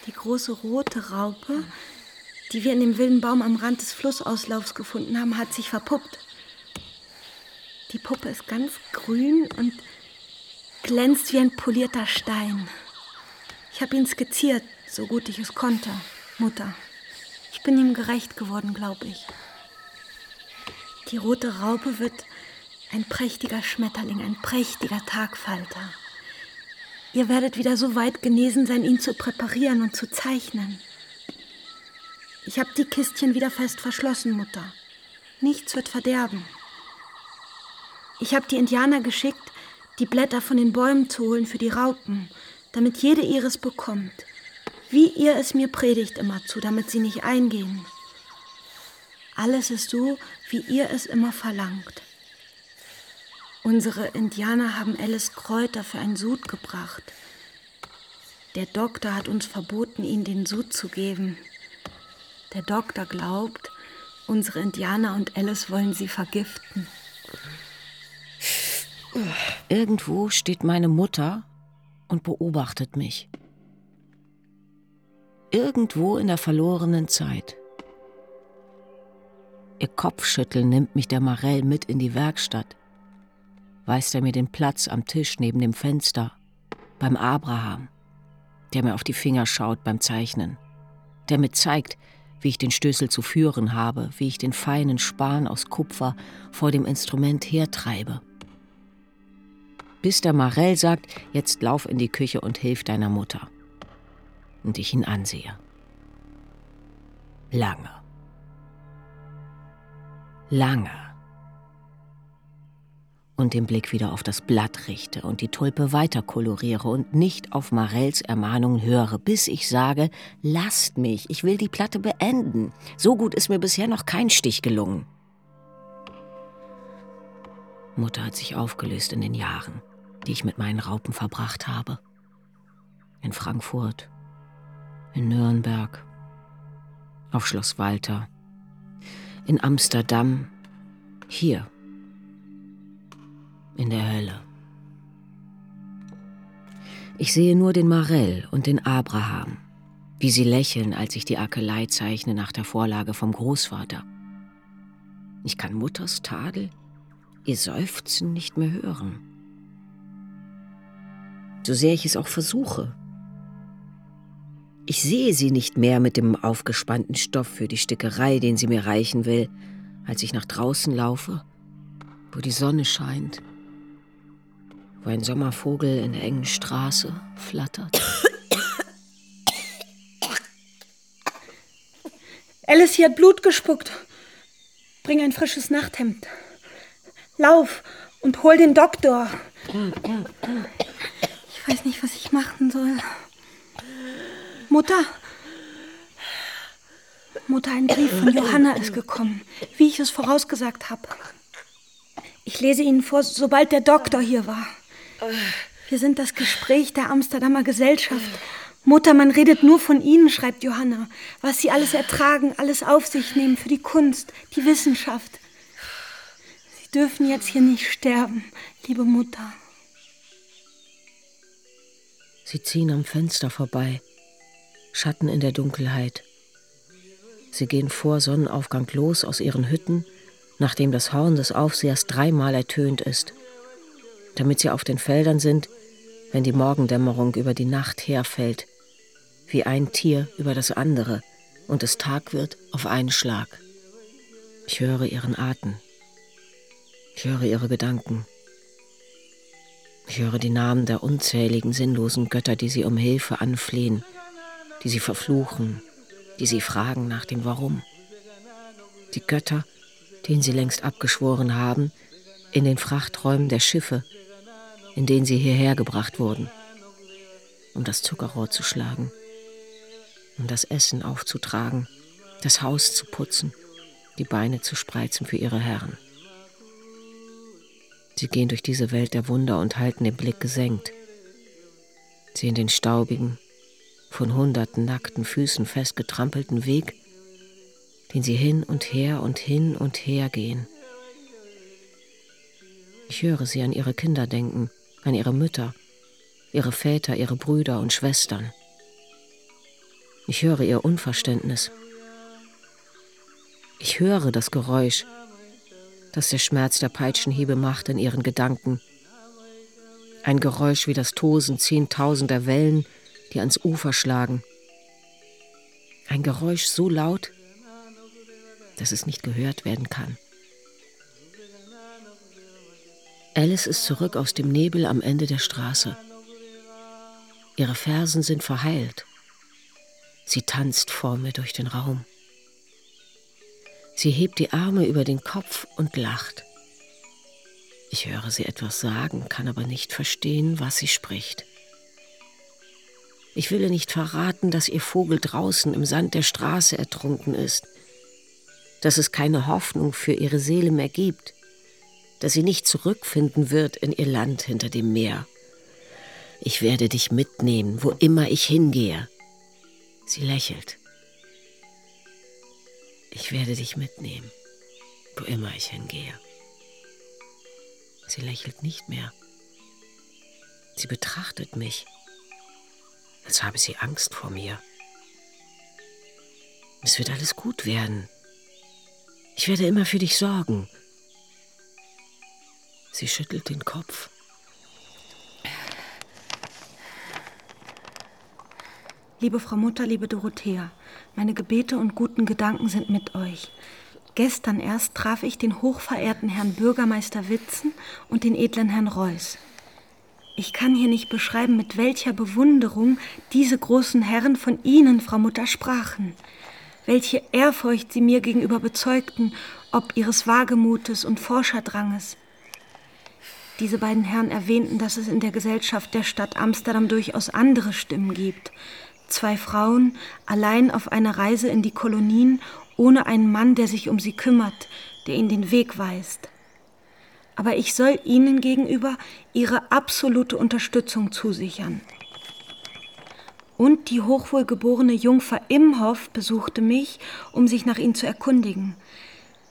Die große rote Raupe die wir in dem wilden Baum am Rand des Flussauslaufs gefunden haben, hat sich verpuppt. Die Puppe ist ganz grün und glänzt wie ein polierter Stein. Ich habe ihn skizziert, so gut ich es konnte, Mutter. Ich bin ihm gerecht geworden, glaube ich. Die rote Raupe wird ein prächtiger Schmetterling, ein prächtiger Tagfalter. Ihr werdet wieder so weit genesen sein, ihn zu präparieren und zu zeichnen. Ich habe die Kistchen wieder fest verschlossen, Mutter. Nichts wird verderben. Ich habe die Indianer geschickt, die Blätter von den Bäumen zu holen für die Raupen, damit jede ihres bekommt. Wie ihr es mir predigt immerzu, damit sie nicht eingehen. Alles ist so, wie ihr es immer verlangt. Unsere Indianer haben Alice Kräuter für ein Sud gebracht. Der Doktor hat uns verboten, ihnen den Sud zu geben. Der Doktor glaubt, unsere Indianer und Alice wollen sie vergiften. Irgendwo steht meine Mutter und beobachtet mich. Irgendwo in der verlorenen Zeit. Ihr Kopfschütteln nimmt mich der Marell mit in die Werkstatt. Weist er mir den Platz am Tisch neben dem Fenster, beim Abraham, der mir auf die Finger schaut beim Zeichnen, der mir zeigt, wie ich den Stößel zu führen habe, wie ich den feinen Span aus Kupfer vor dem Instrument hertreibe bis der Marell sagt, jetzt lauf in die Küche und hilf deiner Mutter. Und ich ihn ansehe. Lange. Lange. Und den Blick wieder auf das Blatt richte und die Tulpe weiter koloriere und nicht auf Marells Ermahnungen höre, bis ich sage, lasst mich, ich will die Platte beenden. So gut ist mir bisher noch kein Stich gelungen. Mutter hat sich aufgelöst in den Jahren die ich mit meinen Raupen verbracht habe. In Frankfurt, in Nürnberg, auf Schloss Walter, in Amsterdam, hier, in der Hölle. Ich sehe nur den Marell und den Abraham, wie sie lächeln, als ich die Akelei zeichne nach der Vorlage vom Großvater. Ich kann Mutters Tadel, ihr Seufzen nicht mehr hören so sehr ich es auch versuche. Ich sehe sie nicht mehr mit dem aufgespannten Stoff für die Stickerei, den sie mir reichen will, als ich nach draußen laufe, wo die Sonne scheint, wo ein Sommervogel in der engen Straße flattert. Alice hier hat Blut gespuckt. Bring ein frisches Nachthemd. Lauf und hol den Doktor. Ich weiß nicht, was ich machen soll. Mutter? Mutter, ein Brief von Johanna ist gekommen, wie ich es vorausgesagt habe. Ich lese Ihnen vor, sobald der Doktor hier war. Wir sind das Gespräch der Amsterdamer Gesellschaft. Mutter, man redet nur von Ihnen, schreibt Johanna. Was Sie alles ertragen, alles auf sich nehmen für die Kunst, die Wissenschaft. Sie dürfen jetzt hier nicht sterben, liebe Mutter. Sie ziehen am Fenster vorbei, Schatten in der Dunkelheit. Sie gehen vor Sonnenaufgang los aus ihren Hütten, nachdem das Horn des Aufsehers dreimal ertönt ist, damit sie auf den Feldern sind, wenn die Morgendämmerung über die Nacht herfällt, wie ein Tier über das andere, und es Tag wird auf einen Schlag. Ich höre ihren Atem. Ich höre ihre Gedanken. Ich höre die Namen der unzähligen sinnlosen Götter, die sie um Hilfe anflehen, die sie verfluchen, die sie fragen nach dem Warum. Die Götter, denen sie längst abgeschworen haben, in den Frachträumen der Schiffe, in denen sie hierher gebracht wurden, um das Zuckerrohr zu schlagen, um das Essen aufzutragen, das Haus zu putzen, die Beine zu spreizen für ihre Herren. Sie gehen durch diese Welt der Wunder und halten den Blick gesenkt, sehen den staubigen, von hunderten nackten Füßen festgetrampelten Weg, den sie hin und her und hin und her gehen. Ich höre sie an ihre Kinder denken, an ihre Mütter, ihre Väter, ihre Brüder und Schwestern. Ich höre ihr Unverständnis, Ich höre das Geräusch, das der Schmerz der Peitschenhiebe macht in ihren Gedanken. Ein Geräusch wie das Tosen zehntausender Wellen, die ans Ufer schlagen. Ein Geräusch so laut, dass es nicht gehört werden kann. Alice ist zurück aus dem Nebel am Ende der Straße. Ihre Fersen sind verheilt. Sie tanzt vor mir durch den Raum. Sie hebt die Arme über den Kopf und lacht. Ich höre sie etwas sagen, kann aber nicht verstehen, was sie spricht. Ich will ihr nicht verraten, dass ihr Vogel draußen im Sand der Straße ertrunken ist, dass es keine Hoffnung für ihre Seele mehr gibt, dass sie nicht zurückfinden wird in ihr Land hinter dem Meer. Ich werde dich mitnehmen, wo immer ich hingehe. Sie lächelt. Ich werde dich mitnehmen, wo immer ich hingehe. Sie lächelt nicht mehr. Sie betrachtet mich, als habe sie Angst vor mir. Es wird alles gut werden. Ich werde immer für dich sorgen. Sie schüttelt den Kopf. Liebe Frau Mutter, liebe Dorothea, meine Gebete und guten Gedanken sind mit euch. Gestern erst traf ich den hochverehrten Herrn Bürgermeister Witzen und den edlen Herrn Reuß. Ich kann hier nicht beschreiben, mit welcher Bewunderung diese großen Herren von Ihnen, Frau Mutter, sprachen. Welche Ehrfurcht sie mir gegenüber bezeugten, ob ihres Wagemutes und Forscherdranges. Diese beiden Herren erwähnten, dass es in der Gesellschaft der Stadt Amsterdam durchaus andere Stimmen gibt, Zwei Frauen, allein auf einer Reise in die Kolonien, ohne einen Mann, der sich um sie kümmert, der ihnen den Weg weist. Aber ich soll ihnen gegenüber ihre absolute Unterstützung zusichern. Und die hochwohlgeborene Jungfer Imhoff besuchte mich, um sich nach ihnen zu erkundigen.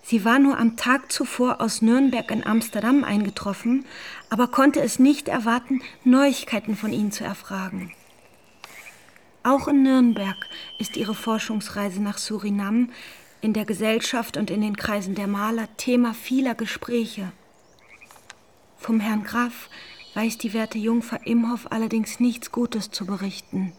Sie war nur am Tag zuvor aus Nürnberg in Amsterdam eingetroffen, aber konnte es nicht erwarten, Neuigkeiten von ihnen zu erfragen. Auch in Nürnberg ist ihre Forschungsreise nach Surinam in der Gesellschaft und in den Kreisen der Maler Thema vieler Gespräche. Vom Herrn Graf weiß die werte Jungfer Imhoff allerdings nichts Gutes zu berichten.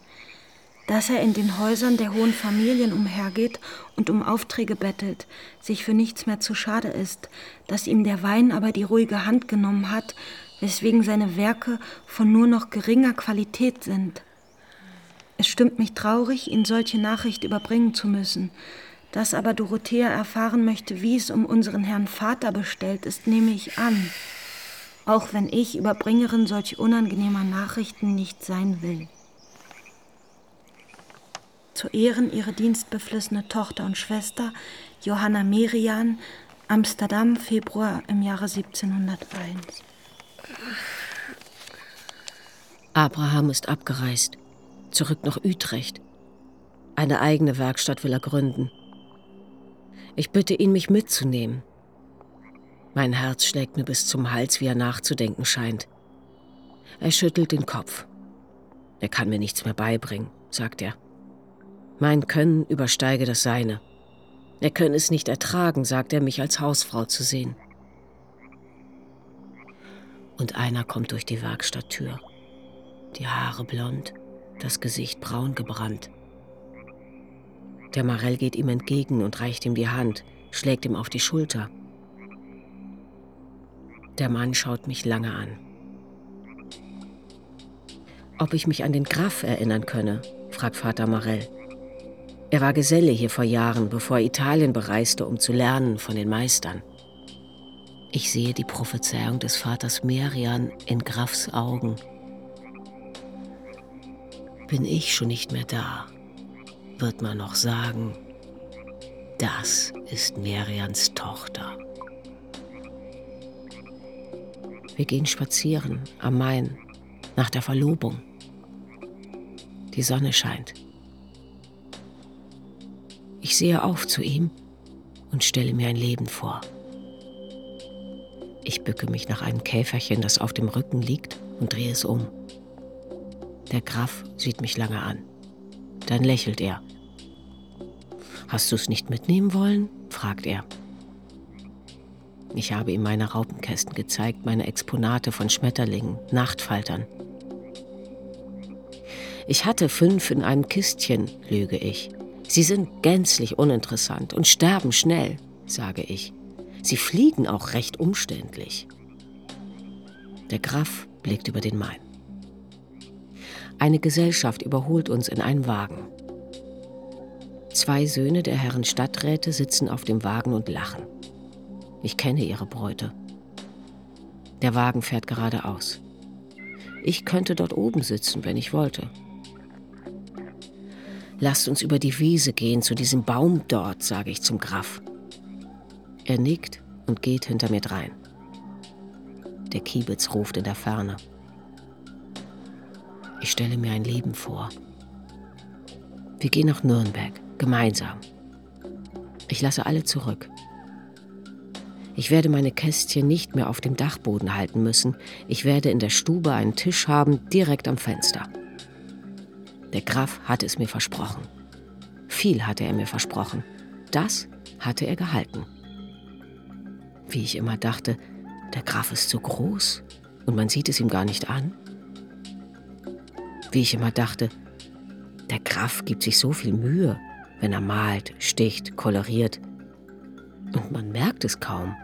Dass er in den Häusern der hohen Familien umhergeht und um Aufträge bettelt, sich für nichts mehr zu schade ist, dass ihm der Wein aber die ruhige Hand genommen hat, weswegen seine Werke von nur noch geringer Qualität sind. Es stimmt mich traurig, Ihnen solche Nachricht überbringen zu müssen. Dass aber Dorothea erfahren möchte, wie es um unseren Herrn Vater bestellt ist, nehme ich an. Auch wenn ich Überbringerin solch unangenehmer Nachrichten nicht sein will. Zu Ehren ihrer dienstbeflissene Tochter und Schwester Johanna Merian, Amsterdam, Februar im Jahre 1701. Abraham ist abgereist zurück nach Utrecht. Eine eigene Werkstatt will er gründen. Ich bitte ihn, mich mitzunehmen. Mein Herz schlägt mir bis zum Hals, wie er nachzudenken scheint. Er schüttelt den Kopf. Er kann mir nichts mehr beibringen, sagt er. Mein Können übersteige das Seine. Er könne es nicht ertragen, sagt er, mich als Hausfrau zu sehen. Und einer kommt durch die Werkstatttür. Die Haare blond, das Gesicht braun gebrannt. Der Marell geht ihm entgegen und reicht ihm die Hand, schlägt ihm auf die Schulter. Der Mann schaut mich lange an. Ob ich mich an den Graf erinnern könne, fragt Vater Marell. Er war Geselle hier vor Jahren, bevor er Italien bereiste, um zu lernen von den Meistern. Ich sehe die Prophezeiung des Vaters Merian in Grafs Augen bin ich schon nicht mehr da, wird man noch sagen, das ist Merians Tochter. Wir gehen spazieren am Main nach der Verlobung. Die Sonne scheint. Ich sehe auf zu ihm und stelle mir ein Leben vor. Ich bücke mich nach einem Käferchen, das auf dem Rücken liegt, und drehe es um. Der Graf sieht mich lange an. Dann lächelt er. Hast du es nicht mitnehmen wollen? fragt er. Ich habe ihm meine Raupenkästen gezeigt, meine Exponate von Schmetterlingen, Nachtfaltern. Ich hatte fünf in einem Kistchen, lüge ich. Sie sind gänzlich uninteressant und sterben schnell, sage ich. Sie fliegen auch recht umständlich. Der Graf blickt über den Main. Eine Gesellschaft überholt uns in einen Wagen. Zwei Söhne der Herren Stadträte sitzen auf dem Wagen und lachen. Ich kenne ihre Bräute. Der Wagen fährt geradeaus. Ich könnte dort oben sitzen, wenn ich wollte. Lasst uns über die Wiese gehen, zu diesem Baum dort, sage ich zum Graf. Er nickt und geht hinter mir drein. Der Kiebitz ruft in der Ferne. Ich stelle mir ein Leben vor. Wir gehen nach Nürnberg, gemeinsam. Ich lasse alle zurück. Ich werde meine Kästchen nicht mehr auf dem Dachboden halten müssen. Ich werde in der Stube einen Tisch haben, direkt am Fenster. Der Graf hatte es mir versprochen. Viel hatte er mir versprochen. Das hatte er gehalten. Wie ich immer dachte, der Graf ist so groß und man sieht es ihm gar nicht an. Wie ich immer dachte, der Graf gibt sich so viel Mühe, wenn er malt, sticht, koloriert. Und man merkt es kaum.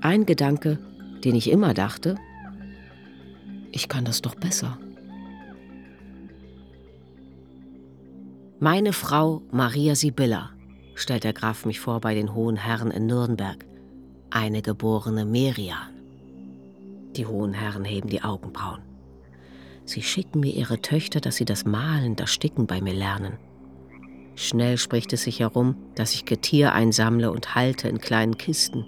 Ein Gedanke, den ich immer dachte, ich kann das doch besser. Meine Frau Maria Sibylla, stellt der Graf mich vor bei den hohen Herren in Nürnberg, eine geborene Merian. Die hohen Herren heben die Augenbrauen. Sie schicken mir ihre Töchter, dass sie das Malen, das Sticken bei mir lernen. Schnell spricht es sich herum, dass ich Getier einsammle und halte in kleinen Kisten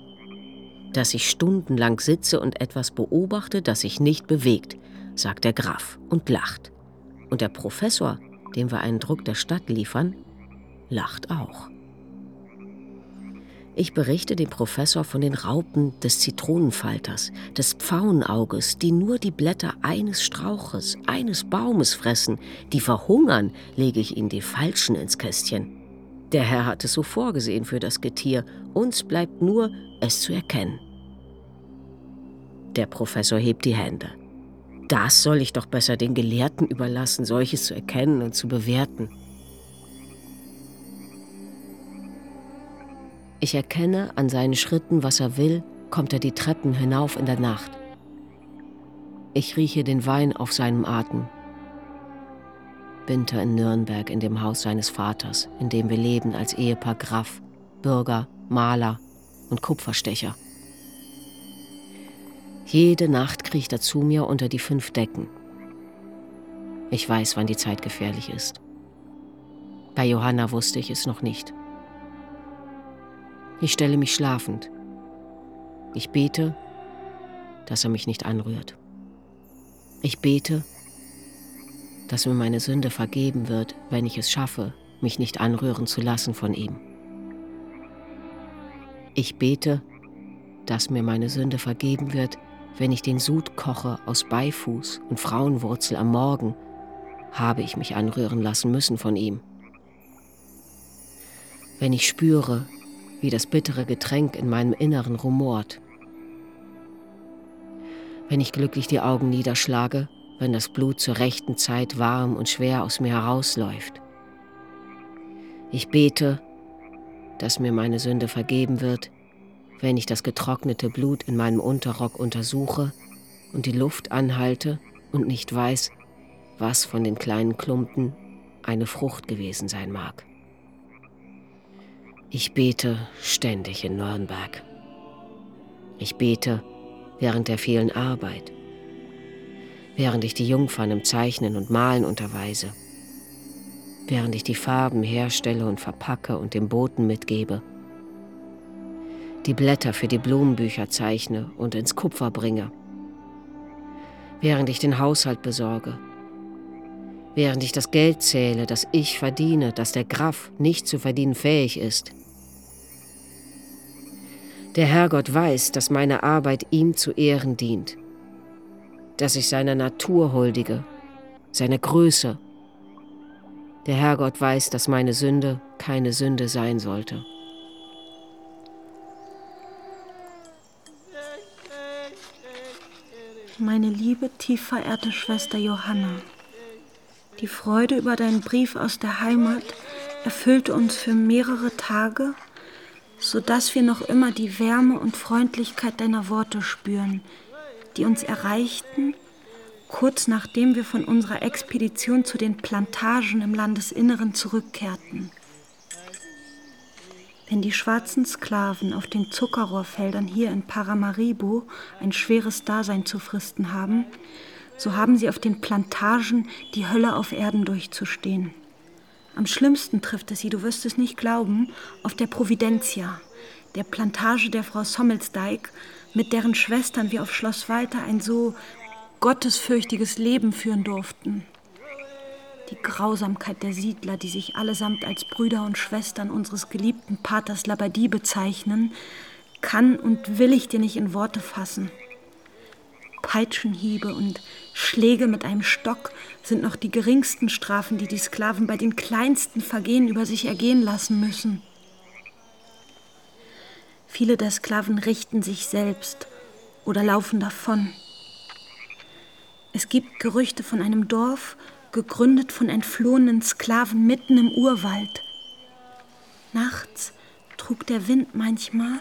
dass ich stundenlang sitze und etwas beobachte, das sich nicht bewegt, sagt der Graf und lacht. Und der Professor, dem wir einen Druck der Stadt liefern, lacht auch. Ich berichte dem Professor von den Raupen des Zitronenfalters, des Pfauenauges, die nur die Blätter eines Strauches, eines Baumes fressen, die verhungern, lege ich ihnen die Falschen ins Kästchen. Der Herr hat es so vorgesehen für das Getier, uns bleibt nur, es zu erkennen. Der Professor hebt die Hände. Das soll ich doch besser den Gelehrten überlassen, solches zu erkennen und zu bewerten. Ich erkenne an seinen Schritten, was er will, kommt er die Treppen hinauf in der Nacht. Ich rieche den Wein auf seinem Atem, Winter in Nürnberg in dem Haus seines Vaters, in dem wir leben als Ehepaar Graf, Bürger, Maler und Kupferstecher. Jede Nacht kriecht er zu mir unter die fünf Decken. Ich weiß, wann die Zeit gefährlich ist. Bei Johanna wusste ich es noch nicht. Ich stelle mich schlafend. Ich bete, dass er mich nicht anrührt. Ich bete, dass mir meine Sünde vergeben wird, wenn ich es schaffe, mich nicht anrühren zu lassen von ihm. Ich bete, dass mir meine Sünde vergeben wird, wenn ich den Sud koche aus Beifuß und Frauenwurzel am Morgen, habe ich mich anrühren lassen müssen von ihm. Wenn ich spüre, wie das bittere Getränk in meinem Inneren rumort. Wenn ich glücklich die Augen niederschlage wenn das Blut zur rechten Zeit warm und schwer aus mir herausläuft. Ich bete, dass mir meine Sünde vergeben wird, wenn ich das getrocknete Blut in meinem Unterrock untersuche und die Luft anhalte und nicht weiß, was von den kleinen Klumpen eine Frucht gewesen sein mag. Ich bete ständig in Nürnberg. Ich bete während der vielen Arbeit während ich die Jungfern im Zeichnen und Malen unterweise, während ich die Farben herstelle und verpacke und dem Boten mitgebe, die Blätter für die Blumenbücher zeichne und ins Kupfer bringe, während ich den Haushalt besorge, während ich das Geld zähle, das ich verdiene, das der Graf nicht zu verdienen fähig ist. Der Herrgott weiß, dass meine Arbeit ihm zu Ehren dient dass ich seiner Natur huldige, seiner Größe. Der Herrgott weiß, dass meine Sünde keine Sünde sein sollte. Meine liebe, tief verehrte Schwester Johanna, die Freude über deinen Brief aus der Heimat erfüllte uns für mehrere Tage, so dass wir noch immer die Wärme und Freundlichkeit deiner Worte spüren, die uns erreichten, kurz nachdem wir von unserer Expedition zu den Plantagen im Landesinneren zurückkehrten. Wenn die schwarzen Sklaven auf den Zuckerrohrfeldern hier in Paramaribo ein schweres Dasein zu fristen haben, so haben sie auf den Plantagen die Hölle auf Erden durchzustehen. Am schlimmsten trifft es sie, du wirst es nicht glauben, auf der Providentia, der Plantage der Frau Sommelsdijk, mit deren Schwestern wir auf Schloss Walter ein so gottesfürchtiges Leben führen durften. Die Grausamkeit der Siedler, die sich allesamt als Brüder und Schwestern unseres geliebten Paters Labadie bezeichnen, kann und will ich dir nicht in Worte fassen. Peitschenhiebe und Schläge mit einem Stock sind noch die geringsten Strafen, die die Sklaven bei den kleinsten Vergehen über sich ergehen lassen müssen. Viele der Sklaven richten sich selbst oder laufen davon. Es gibt Gerüchte von einem Dorf, gegründet von entflohenen Sklaven mitten im Urwald. Nachts trug der Wind manchmal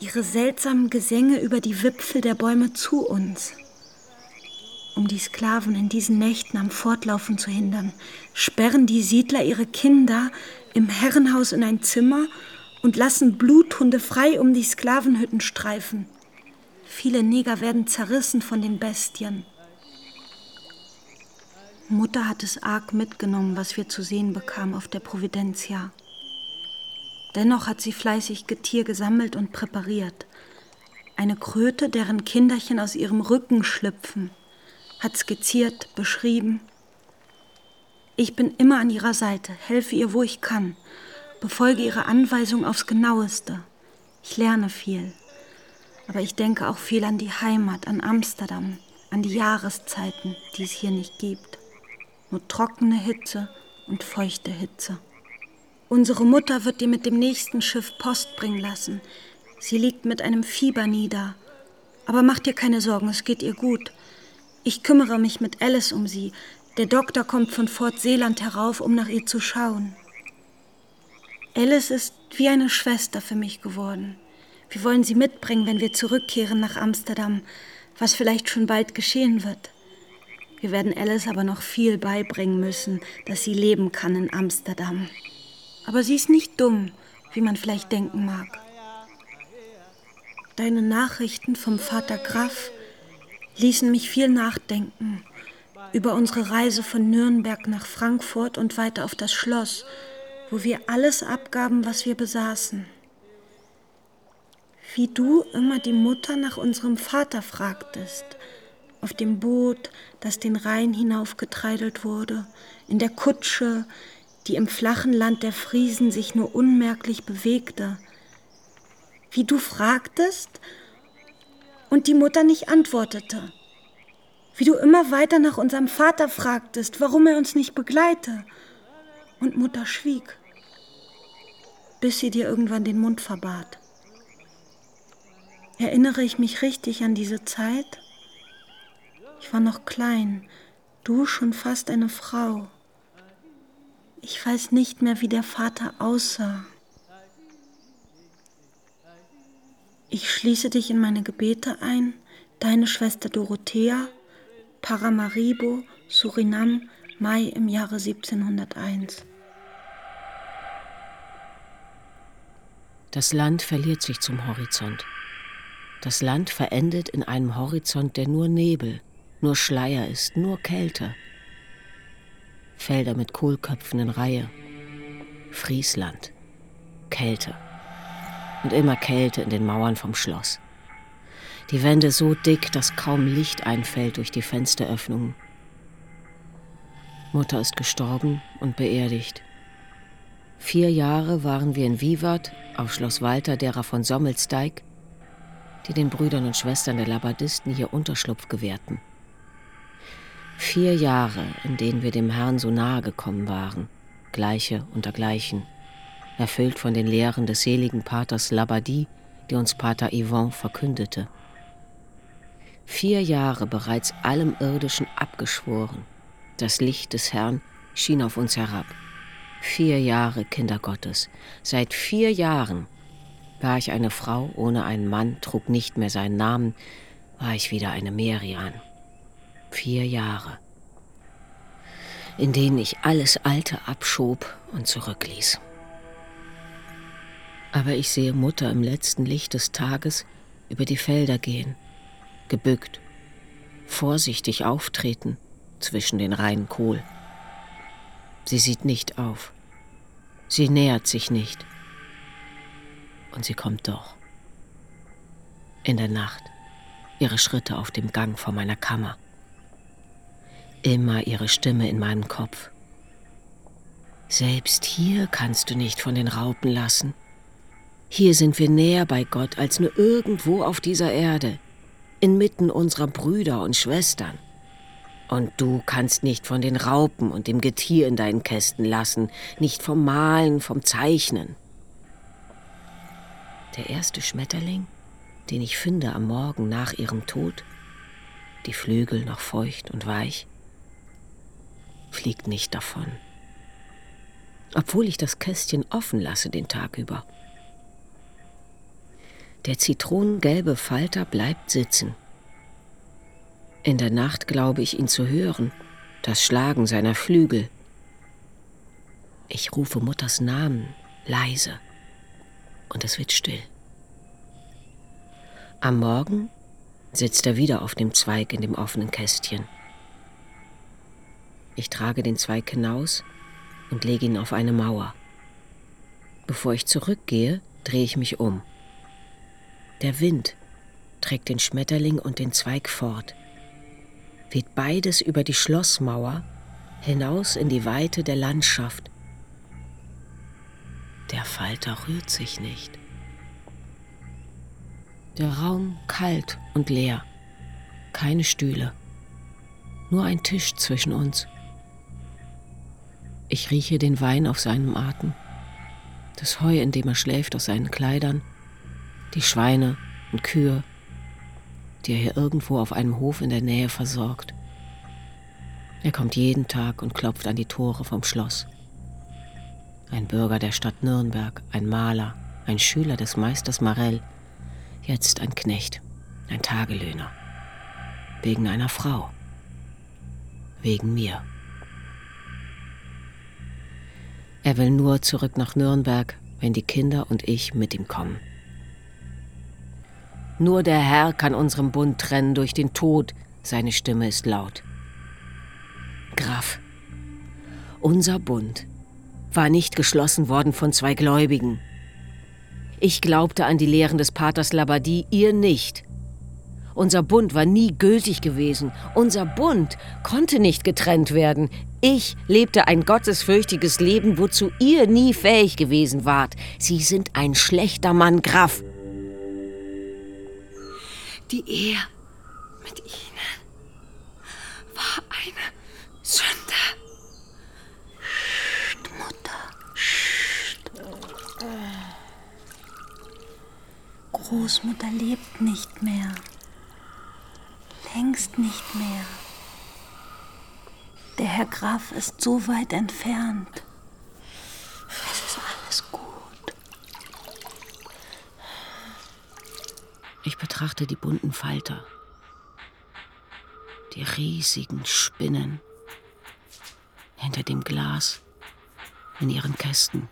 ihre seltsamen Gesänge über die Wipfel der Bäume zu uns. Um die Sklaven in diesen Nächten am Fortlaufen zu hindern, sperren die Siedler ihre Kinder im Herrenhaus in ein Zimmer und lassen Bluthunde frei um die Sklavenhütten streifen. Viele Neger werden zerrissen von den Bestien. Mutter hat es arg mitgenommen, was wir zu sehen bekamen auf der Providentia. Dennoch hat sie fleißig Getier gesammelt und präpariert. Eine Kröte, deren Kinderchen aus ihrem Rücken schlüpfen, hat skizziert, beschrieben. Ich bin immer an ihrer Seite, helfe ihr, wo ich kann, befolge ihre Anweisung aufs genaueste. Ich lerne viel, aber ich denke auch viel an die Heimat, an Amsterdam, an die Jahreszeiten, die es hier nicht gibt nur trockene Hitze und feuchte Hitze. Unsere Mutter wird dir mit dem nächsten Schiff Post bringen lassen. Sie liegt mit einem Fieber nieder. Aber mach dir keine Sorgen, es geht ihr gut. Ich kümmere mich mit Alice um sie. Der Doktor kommt von Fort Seeland herauf, um nach ihr zu schauen. Alice ist wie eine Schwester für mich geworden. Wir wollen sie mitbringen, wenn wir zurückkehren nach Amsterdam, was vielleicht schon bald geschehen wird. Wir werden Alice aber noch viel beibringen müssen, dass sie leben kann in Amsterdam. Aber sie ist nicht dumm, wie man vielleicht denken mag. Deine Nachrichten vom Vater Graf ließen mich viel nachdenken über unsere Reise von Nürnberg nach Frankfurt und weiter auf das Schloss, wo wir alles abgaben, was wir besaßen. Wie du immer die Mutter nach unserem Vater fragtest – auf dem Boot, das den Rhein hinaufgetreidelt wurde, in der Kutsche, die im flachen Land der Friesen sich nur unmerklich bewegte. Wie du fragtest und die Mutter nicht antwortete. Wie du immer weiter nach unserem Vater fragtest, warum er uns nicht begleite. Und Mutter schwieg, bis sie dir irgendwann den Mund verbat. Erinnere ich mich richtig an diese Zeit? Ich war noch klein, du schon fast eine Frau. Ich weiß nicht mehr, wie der Vater aussah. Ich schließe dich in meine Gebete ein, deine Schwester Dorothea, Paramaribo, Surinam, Mai im Jahre 1701. Das Land verliert sich zum Horizont. Das Land verendet in einem Horizont, der nur Nebel, nur Schleier ist, nur Kälte. Felder mit Kohlköpfen in Reihe. Friesland. Kälte. Und immer Kälte in den Mauern vom Schloss. Die Wände so dick, dass kaum Licht einfällt durch die Fensteröffnungen. Mutter ist gestorben und beerdigt. Vier Jahre waren wir in Vivat auf Schloss Walter derer von Sommelsdijk, die den Brüdern und Schwestern der Labadisten hier Unterschlupf gewährten. Vier Jahre, in denen wir dem Herrn so nahe gekommen waren, Gleiche unter Gleichen, erfüllt von den Lehren des seligen Paters Labadie, die uns Pater Yvon verkündete. Vier Jahre bereits allem Irdischen abgeschworen. Das Licht des Herrn schien auf uns herab. Vier Jahre, Kinder Gottes. Seit vier Jahren war ich eine Frau ohne einen Mann, trug nicht mehr seinen Namen, war ich wieder eine Merian. Vier Jahre, in denen ich alles Alte abschob und zurückließ. Aber ich sehe Mutter im letzten Licht des Tages über die Felder gehen, gebückt, vorsichtig auftreten zwischen den Reihen Kohl. Sie sieht nicht auf. Sie nähert sich nicht. Und sie kommt doch. In der Nacht, ihre Schritte auf dem Gang vor meiner Kammer. Immer ihre Stimme in meinem Kopf. Selbst hier kannst du nicht von den Raupen lassen. Hier sind wir näher bei Gott als nur irgendwo auf dieser Erde, inmitten unserer Brüder und Schwestern. Und du kannst nicht von den Raupen und dem Getier in deinen Kästen lassen, nicht vom Malen, vom Zeichnen. Der erste Schmetterling, den ich finde am Morgen nach ihrem Tod, die Flügel noch feucht und weich, fliegt nicht davon. Obwohl ich das Kästchen offen lasse den Tag über. Der zitronengelbe Falter bleibt sitzen in der Nacht glaube ich ihn zu hören, das Schlagen seiner Flügel. Ich rufe Mutters Namen leise und es wird still. Am Morgen sitzt er wieder auf dem Zweig in dem offenen Kästchen. Ich trage den Zweig hinaus und lege ihn auf eine Mauer. Bevor ich zurückgehe, drehe ich mich um. Der Wind trägt den Schmetterling und den Zweig fort weht beides über die Schlossmauer hinaus in die Weite der Landschaft. Der Falter rührt sich nicht. Der Raum kalt und leer. Keine Stühle. Nur ein Tisch zwischen uns. Ich rieche den Wein auf seinem Atem, das Heu, in dem er schläft, aus seinen Kleidern, die Schweine und Kühe, die er hier irgendwo auf einem Hof in der Nähe versorgt. Er kommt jeden Tag und klopft an die Tore vom Schloss. Ein Bürger der Stadt Nürnberg, ein Maler, ein Schüler des Meisters Marell, jetzt ein Knecht, ein Tagelöhner. Wegen einer Frau. Wegen mir. Er will nur zurück nach Nürnberg, wenn die Kinder und ich mit ihm kommen. Nur der Herr kann unserem Bund trennen durch den Tod, seine Stimme ist laut. Graf, unser Bund war nicht geschlossen worden von zwei Gläubigen. Ich glaubte an die Lehren des Paters Labadie, ihr nicht. Unser Bund war nie gültig gewesen. Unser Bund konnte nicht getrennt werden. Ich lebte ein gottesfürchtiges Leben, wozu ihr nie fähig gewesen wart. Sie sind ein schlechter Mann, Graf die Ehe mit ihnen war eine Sünde. Psst, Mutter. Psst. Großmutter lebt nicht mehr. Längst nicht mehr. Der Herr Graf ist so weit entfernt. Es ist alles gut. Ich betrachte die bunten Falter, die riesigen Spinnen hinter dem Glas in ihren Kästen.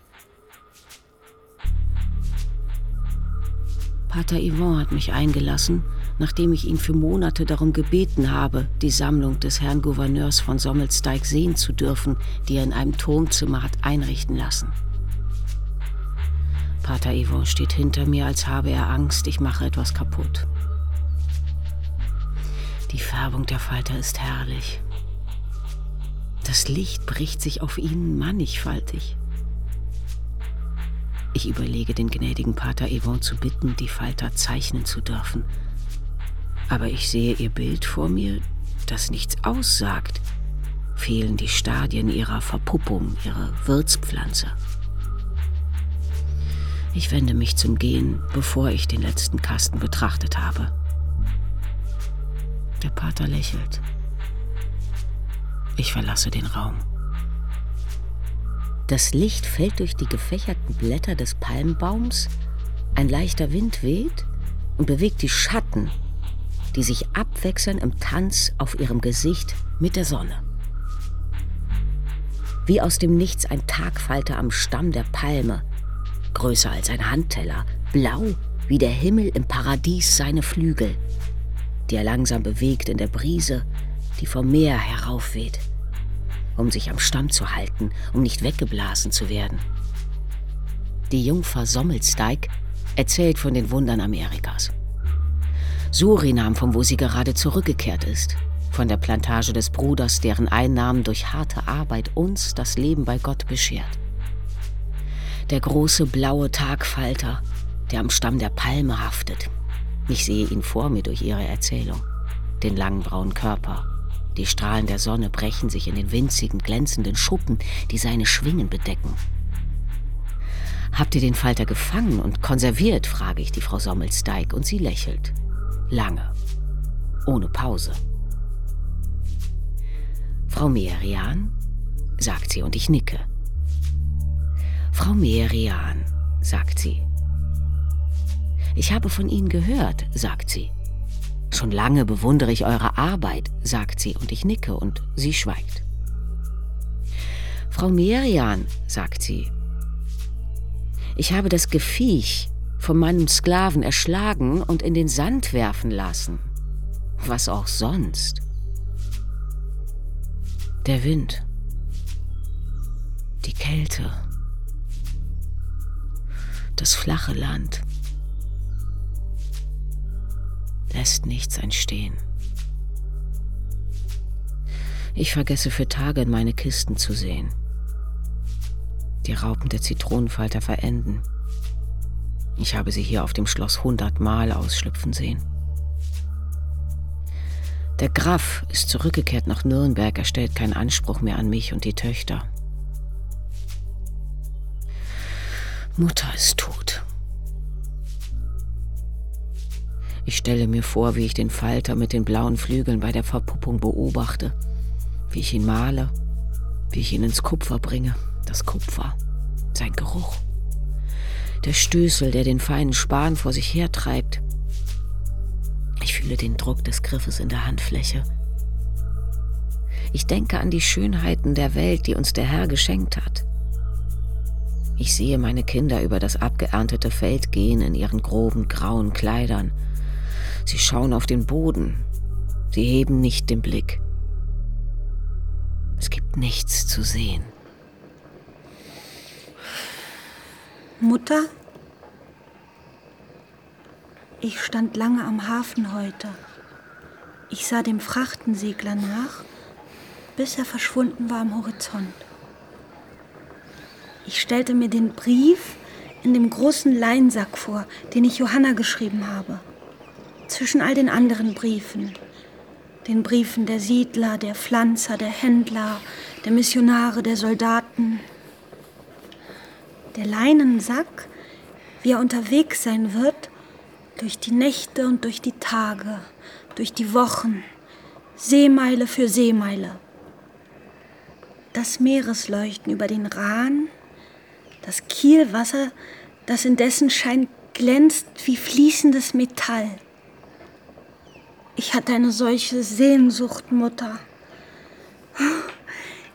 Pater Yvon hat mich eingelassen, nachdem ich ihn für Monate darum gebeten habe, die Sammlung des Herrn Gouverneurs von Sommelsteig sehen zu dürfen, die er in einem Turmzimmer hat einrichten lassen. Pater Ivo steht hinter mir, als habe er Angst, ich mache etwas kaputt. Die Färbung der Falter ist herrlich. Das Licht bricht sich auf ihnen mannigfaltig. Ich überlege, den gnädigen Pater Yvon zu bitten, die Falter zeichnen zu dürfen. Aber ich sehe ihr Bild vor mir, das nichts aussagt. Fehlen die Stadien ihrer Verpuppung, ihrer Wirtspflanze. Ich wende mich zum Gehen, bevor ich den letzten Kasten betrachtet habe. Der Pater lächelt. Ich verlasse den Raum. Das Licht fällt durch die gefächerten Blätter des Palmbaums, ein leichter Wind weht und bewegt die Schatten, die sich abwechseln im Tanz auf ihrem Gesicht mit der Sonne. Wie aus dem Nichts ein Tagfalter am Stamm der Palme, größer als ein Handteller, blau wie der Himmel im Paradies seine Flügel, die er langsam bewegt in der Brise, die vom Meer heraufweht, um sich am Stamm zu halten, um nicht weggeblasen zu werden. Die Jungfer Sommelsteig erzählt von den Wundern Amerikas. Surinam, von wo sie gerade zurückgekehrt ist, von der Plantage des Bruders, deren Einnahmen durch harte Arbeit uns das Leben bei Gott beschert. Der große blaue Tagfalter, der am Stamm der Palme haftet. Ich sehe ihn vor mir durch ihre Erzählung. Den langen braunen Körper. Die Strahlen der Sonne brechen sich in den winzigen, glänzenden Schuppen, die seine Schwingen bedecken. Habt ihr den Falter gefangen und konserviert? frage ich die Frau Sommelsteig und sie lächelt. Lange. Ohne Pause. Frau Merian, sagt sie und ich nicke. Frau Merian, sagt sie. Ich habe von Ihnen gehört, sagt sie. Schon lange bewundere ich eure Arbeit, sagt sie und ich nicke und sie schweigt. Frau Merian, sagt sie, ich habe das Gefiech von meinem Sklaven erschlagen und in den Sand werfen lassen. Was auch sonst. Der Wind. Die Kälte. Das flache Land. Lässt nichts entstehen. Ich vergesse für Tage in meine Kisten zu sehen. Die Raupen der Zitronenfalter verenden. Ich habe sie hier auf dem Schloss hundertmal ausschlüpfen sehen. Der Graf ist zurückgekehrt nach Nürnberg, er stellt keinen Anspruch mehr an mich und die Töchter. Mutter ist tot. Ich stelle mir vor, wie ich den Falter mit den blauen Flügeln bei der Verpuppung beobachte, wie ich ihn male, wie ich ihn ins Kupfer bringe, das Kupfer, sein Geruch, der Stößel, der den feinen Span vor sich hertreibt, ich fühle den Druck des Griffes in der Handfläche. Ich denke an die Schönheiten der Welt, die uns der Herr geschenkt hat. Ich sehe meine Kinder über das abgeerntete Feld gehen in ihren groben grauen Kleidern. Sie schauen auf den Boden. Sie heben nicht den Blick. Es gibt nichts zu sehen. Mutter, ich stand lange am Hafen heute. Ich sah dem Frachtensegler nach, bis er verschwunden war am Horizont. Ich stellte mir den Brief in dem großen Leinsack vor, den ich Johanna geschrieben habe. Zwischen all den anderen Briefen. Den Briefen der Siedler, der Pflanzer, der Händler, der Missionare, der Soldaten. Der Leinensack, wie er unterwegs sein wird, durch die Nächte und durch die Tage, durch die Wochen, Seemeile für Seemeile. Das Meeresleuchten über den Rahn, das Kielwasser, das in dessen Schein glänzt wie fließendes Metall. Ich hatte eine solche Sehnsucht, Mutter.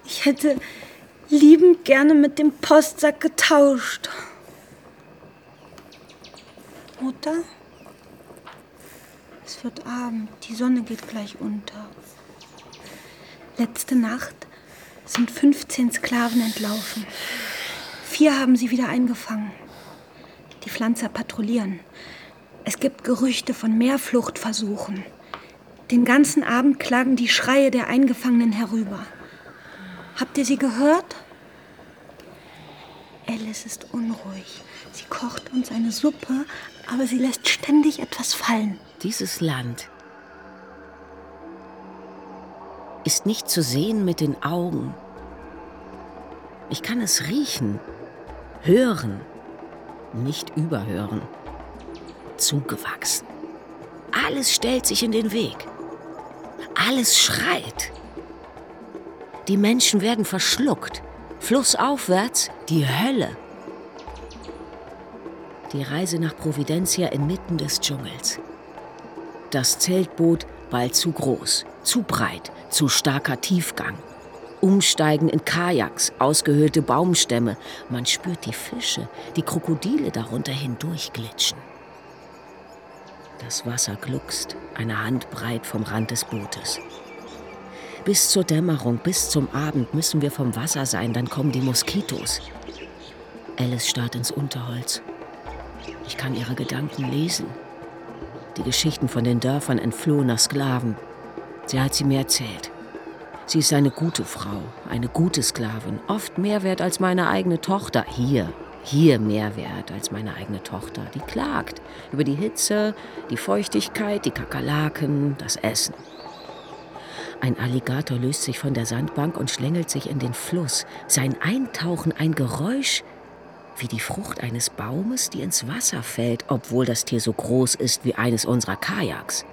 Ich hätte liebend gerne mit dem Postsack getauscht. Mutter? Es wird Abend, die Sonne geht gleich unter. Letzte Nacht sind 15 Sklaven entlaufen. Vier haben sie wieder eingefangen. Die Pflanzer patrouillieren. Es gibt Gerüchte von mehr Fluchtversuchen. Den ganzen Abend klagen die Schreie der Eingefangenen herüber. Habt ihr sie gehört? Alice ist unruhig. Sie kocht uns eine Suppe, aber sie lässt ständig etwas fallen. Dieses Land ist nicht zu sehen mit den Augen. Ich kann es riechen, hören, nicht überhören. Zugewachsen. Alles stellt sich in den Weg. Alles schreit. Die Menschen werden verschluckt. Flussaufwärts die Hölle. Die Reise nach Providencia inmitten des Dschungels. Das Zeltboot bald zu groß, zu breit, zu starker Tiefgang. Umsteigen in Kajaks, ausgehöhlte Baumstämme. Man spürt die Fische, die Krokodile darunter hindurchglitschen. Das Wasser gluckst, eine Handbreit vom Rand des Bootes. Bis zur Dämmerung, bis zum Abend müssen wir vom Wasser sein, dann kommen die Moskitos. Alice starrt ins Unterholz. Ich kann ihre Gedanken lesen. Die Geschichten von den Dörfern entflohener Sklaven. Sie hat sie mir erzählt. Sie ist eine gute Frau, eine gute Sklavin, oft mehr wert als meine eigene Tochter. Hier, hier mehr wert als meine eigene Tochter. Die klagt über die Hitze, die Feuchtigkeit, die Kakerlaken, das Essen. Ein Alligator löst sich von der Sandbank und schlängelt sich in den Fluss. Sein Eintauchen ein Geräusch wie die Frucht eines Baumes, die ins Wasser fällt, obwohl das Tier so groß ist wie eines unserer Kajaks.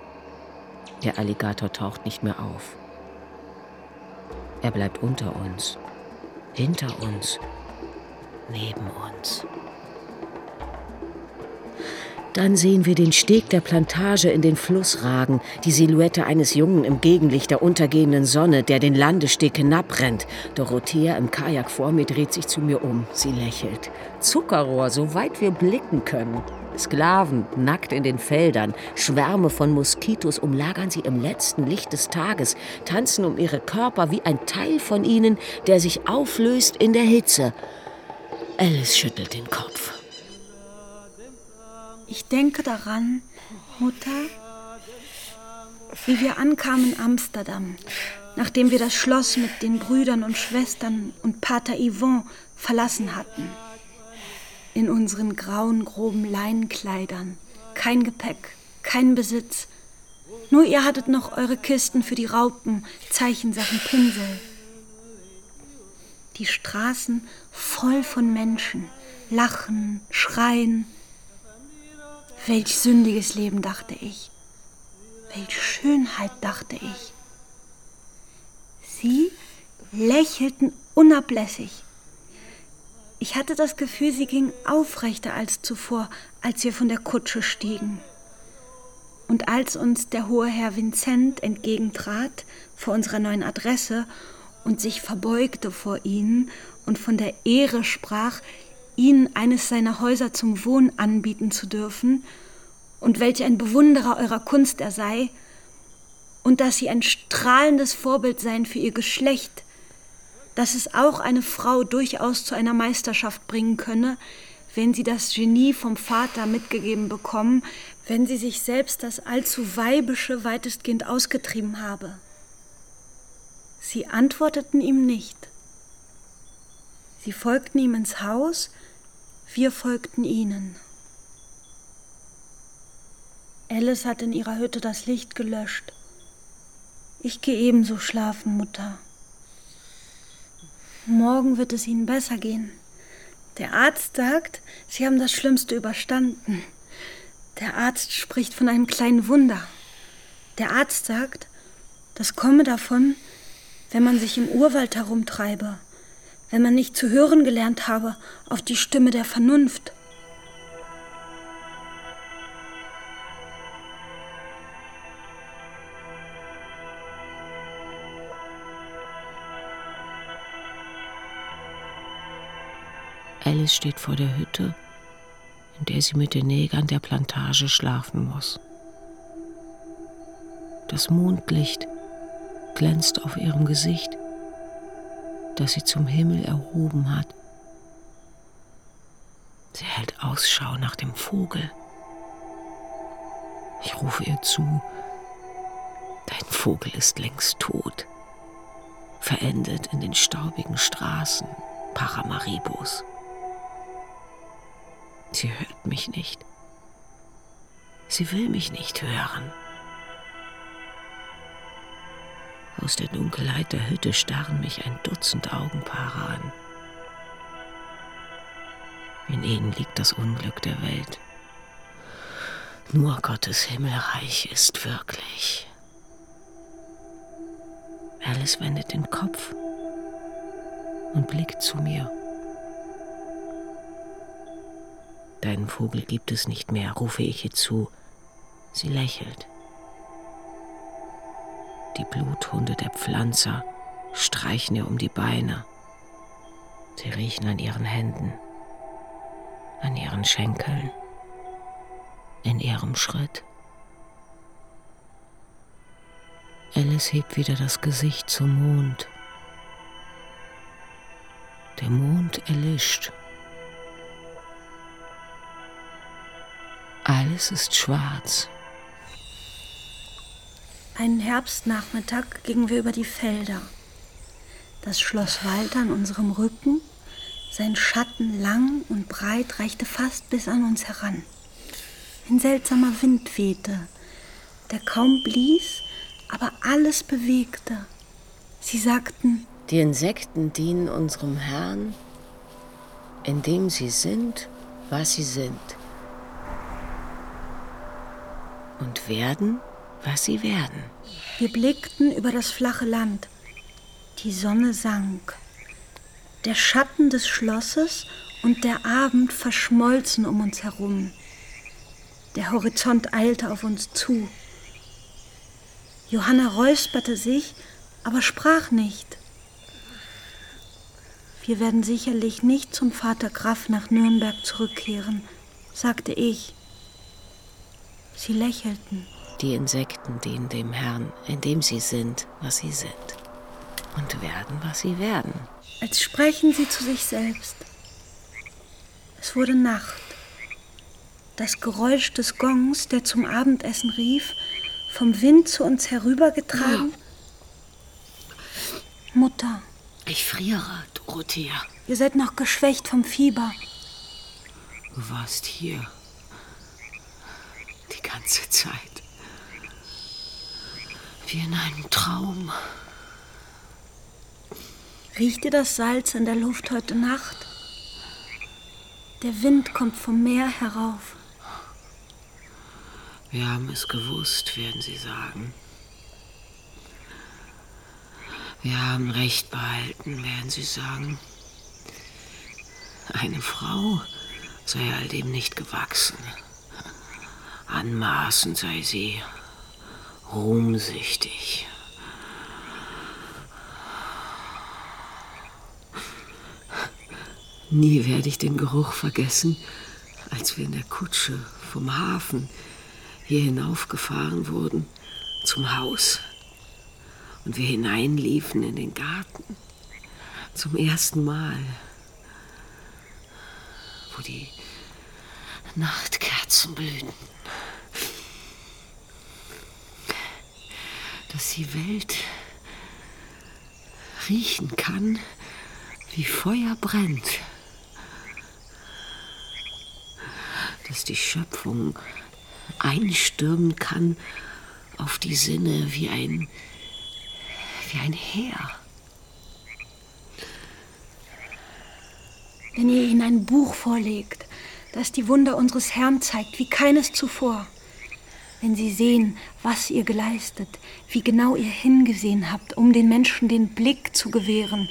Der Alligator taucht nicht mehr auf. Er bleibt unter uns, hinter uns, neben uns. Dann sehen wir den Steg der Plantage in den Fluss ragen, die Silhouette eines Jungen im Gegenlicht der untergehenden Sonne, der den Landesteg hinabrennt. Dorothea im Kajak vor mir dreht sich zu mir um. Sie lächelt. Zuckerrohr, soweit wir blicken können. Sklaven nackt in den Feldern, Schwärme von Moskitos umlagern sie im letzten Licht des Tages, tanzen um ihre Körper wie ein Teil von ihnen, der sich auflöst in der Hitze. Alice schüttelt den Kopf. Ich denke daran, Mutter, wie wir ankamen in Amsterdam, nachdem wir das Schloss mit den Brüdern und Schwestern und Pater Yvon verlassen hatten in unseren grauen, groben Leinenkleidern. Kein Gepäck, kein Besitz. Nur ihr hattet noch eure Kisten für die Raupen, Zeichensachen, Pinsel. Die Straßen voll von Menschen, lachen, schreien. Welch sündiges Leben, dachte ich. Welch Schönheit, dachte ich. Sie lächelten unablässig. Ich hatte das Gefühl, sie ging aufrechter als zuvor, als wir von der Kutsche stiegen. Und als uns der hohe Herr Vincent entgegentrat vor unserer neuen Adresse und sich verbeugte vor ihnen und von der Ehre sprach, ihnen eines seiner Häuser zum Wohnen anbieten zu dürfen, und welch ein Bewunderer eurer Kunst er sei, und dass sie ein strahlendes Vorbild seien für ihr Geschlecht, dass es auch eine Frau durchaus zu einer Meisterschaft bringen könne, wenn sie das Genie vom Vater mitgegeben bekommen, wenn sie sich selbst das allzu weibische weitestgehend ausgetrieben habe. Sie antworteten ihm nicht. Sie folgten ihm ins Haus, wir folgten ihnen. Alice hat in ihrer Hütte das Licht gelöscht. Ich gehe ebenso schlafen, Mutter. Morgen wird es Ihnen besser gehen. Der Arzt sagt, Sie haben das Schlimmste überstanden. Der Arzt spricht von einem kleinen Wunder. Der Arzt sagt, das komme davon, wenn man sich im Urwald herumtreibe, wenn man nicht zu hören gelernt habe auf die Stimme der Vernunft. Alice steht vor der Hütte, in der sie mit den Negern der Plantage schlafen muss. Das Mondlicht glänzt auf ihrem Gesicht, das sie zum Himmel erhoben hat. Sie hält Ausschau nach dem Vogel. Ich rufe ihr zu, dein Vogel ist längst tot, verendet in den staubigen Straßen Paramaribos. Sie hört mich nicht. Sie will mich nicht hören. Aus der Dunkelheit der Hütte starren mich ein Dutzend Augenpaare an. In ihnen liegt das Unglück der Welt. Nur Gottes Himmelreich ist wirklich. Alles wendet den Kopf und blickt zu mir. Deinen Vogel gibt es nicht mehr, rufe ich ihr zu. Sie lächelt. Die Bluthunde der Pflanzer streichen ihr um die Beine. Sie riechen an ihren Händen, an ihren Schenkeln, in ihrem Schritt. Alice hebt wieder das Gesicht zum Mond. Der Mond erlischt. Alles ist schwarz. Einen Herbstnachmittag gingen wir über die Felder. Das Schloss Walter an unserem Rücken, sein Schatten lang und breit reichte fast bis an uns heran. Ein seltsamer Wind wehte, der kaum blies, aber alles bewegte. Sie sagten, die Insekten dienen unserem Herrn, indem sie sind, was sie sind. Und werden, was sie werden. Wir blickten über das flache Land. Die Sonne sank. Der Schatten des Schlosses und der Abend verschmolzen um uns herum. Der Horizont eilte auf uns zu. Johanna räusperte sich, aber sprach nicht. Wir werden sicherlich nicht zum Vater Graf nach Nürnberg zurückkehren, sagte ich. Sie lächelten. Die Insekten dienen dem Herrn, indem sie sind, was sie sind. Und werden, was sie werden. Als sprechen sie zu sich selbst. Es wurde Nacht. Das Geräusch des Gongs, der zum Abendessen rief, vom Wind zu uns herübergetragen. Mutter. Ich friere, Dorothea. Ihr seid noch geschwächt vom Fieber. Du warst hier. Die ganze Zeit. Wie in einem Traum. Riecht ihr das Salz in der Luft heute Nacht? Der Wind kommt vom Meer herauf. Wir haben es gewusst, werden Sie sagen. Wir haben Recht behalten, werden Sie sagen. Eine Frau sei all dem nicht gewachsen. Anmaßend sei sie, ruhmsüchtig. Nie werde ich den Geruch vergessen, als wir in der Kutsche vom Hafen hier hinaufgefahren wurden zum Haus und wir hineinliefen in den Garten zum ersten Mal, wo die Nachtkerzen blühten, dass die Welt riechen kann, wie Feuer brennt, dass die Schöpfung einstürmen kann auf die Sinne wie ein, wie ein Heer. Wenn ihr ihnen ein Buch vorlegt, das die Wunder unseres Herrn zeigt, wie keines zuvor. Wenn sie sehen, was ihr geleistet, wie genau ihr hingesehen habt, um den Menschen den Blick zu gewähren,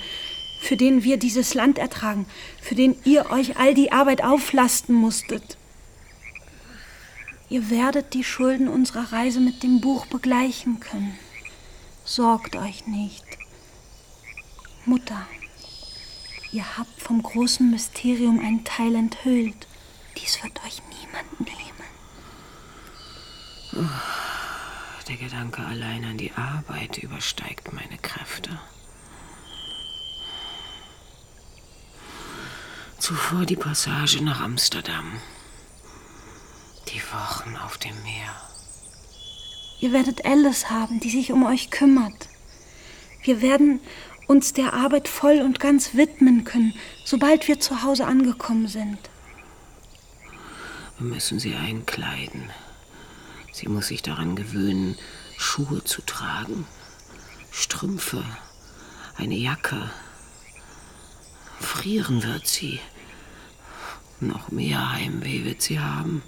für den wir dieses Land ertragen, für den ihr euch all die Arbeit auflasten musstet. Ihr werdet die Schulden unserer Reise mit dem Buch begleichen können. Sorgt euch nicht. Mutter, ihr habt vom großen Mysterium einen Teil enthüllt. Dies wird euch niemand nehmen. Der Gedanke allein an die Arbeit übersteigt meine Kräfte. Zuvor die Passage nach Amsterdam. Die Wochen auf dem Meer. Ihr werdet Alice haben, die sich um euch kümmert. Wir werden uns der Arbeit voll und ganz widmen können, sobald wir zu Hause angekommen sind. Wir müssen sie einkleiden. Sie muss sich daran gewöhnen, Schuhe zu tragen, Strümpfe, eine Jacke. Frieren wird sie. Noch mehr Heimweh wird sie haben.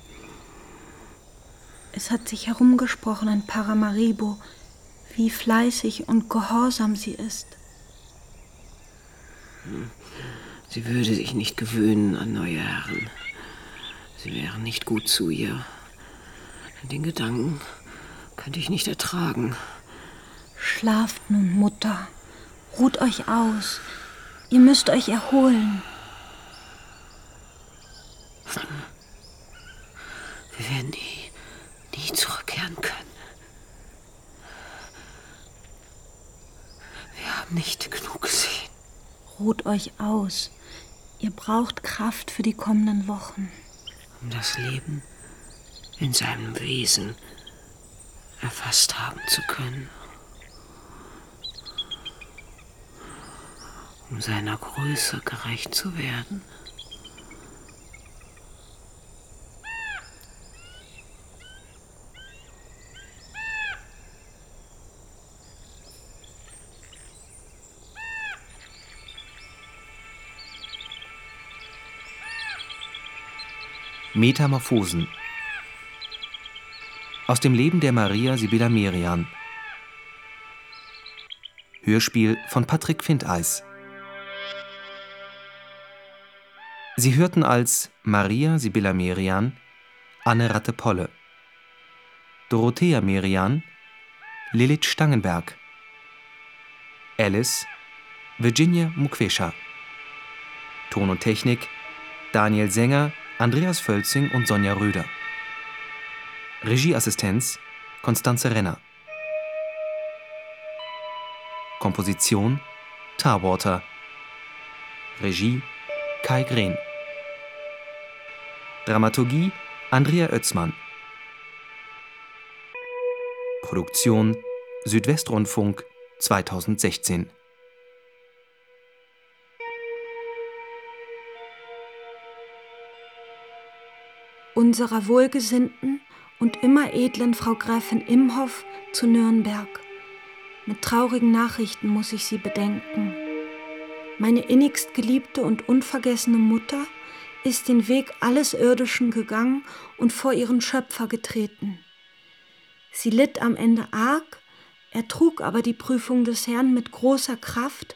Es hat sich herumgesprochen in Paramaribo, wie fleißig und gehorsam sie ist. Sie würde sich nicht gewöhnen an neue Herren. Sie wären nicht gut zu ihr. Den Gedanken könnte ich nicht ertragen. Schlaft nun, Mutter. Ruht euch aus. Ihr müsst euch erholen. Wir werden nie, nie zurückkehren können. Wir haben nicht genug gesehen. Ruht euch aus. Ihr braucht Kraft für die kommenden Wochen. Um das Leben in seinem Wesen erfasst haben zu können. Um seiner Größe gerecht zu werden. Metamorphosen aus dem Leben der Maria Sibylla Merian. Hörspiel von Patrick Findeis. Sie hörten als Maria Sibylla Merian Anne Ratte-Polle. Dorothea Merian Lilith Stangenberg. Alice Virginia Mukwescha. Ton und Technik Daniel Sänger Andreas Völzing und Sonja Röder. Regieassistenz Konstanze Renner. Komposition Tarwater. Regie Kai Green. Dramaturgie Andrea Oetzmann. Produktion Südwestrundfunk 2016. unserer wohlgesinnten und immer edlen Frau Gräfin Imhoff zu Nürnberg. Mit traurigen Nachrichten muss ich Sie bedenken. Meine innigst geliebte und unvergessene Mutter ist den Weg alles Irdischen gegangen und vor ihren Schöpfer getreten. Sie litt am Ende arg, ertrug aber die Prüfung des Herrn mit großer Kraft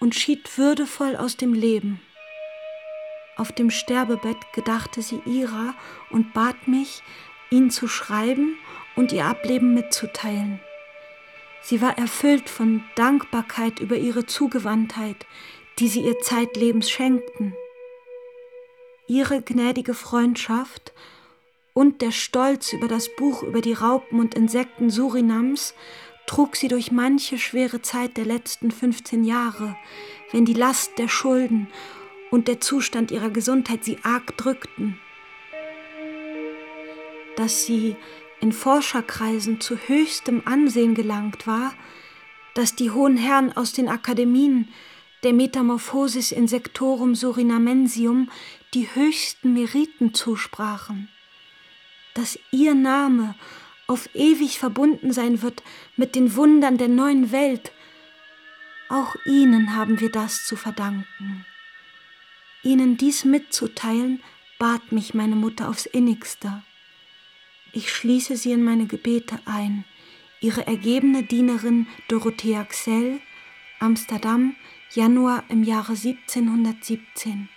und schied würdevoll aus dem Leben. Auf dem Sterbebett gedachte sie ihrer und bat mich, ihn zu schreiben und ihr Ableben mitzuteilen. Sie war erfüllt von Dankbarkeit über ihre Zugewandtheit, die sie ihr zeitlebens schenkten. Ihre gnädige Freundschaft und der Stolz über das Buch über die Raupen und Insekten Surinams trug sie durch manche schwere Zeit der letzten 15 Jahre, wenn die Last der Schulden und der Zustand ihrer Gesundheit sie arg drückten. Dass sie in Forscherkreisen zu höchstem Ansehen gelangt war, dass die hohen Herren aus den Akademien der Metamorphosis Insectorum Surinamensium die höchsten Meriten zusprachen, dass ihr Name auf ewig verbunden sein wird mit den Wundern der neuen Welt, auch ihnen haben wir das zu verdanken. Ihnen dies mitzuteilen, bat mich meine Mutter aufs innigste. Ich schließe sie in meine Gebete ein. Ihre ergebene Dienerin Dorothea Xell, Amsterdam, Januar im Jahre 1717.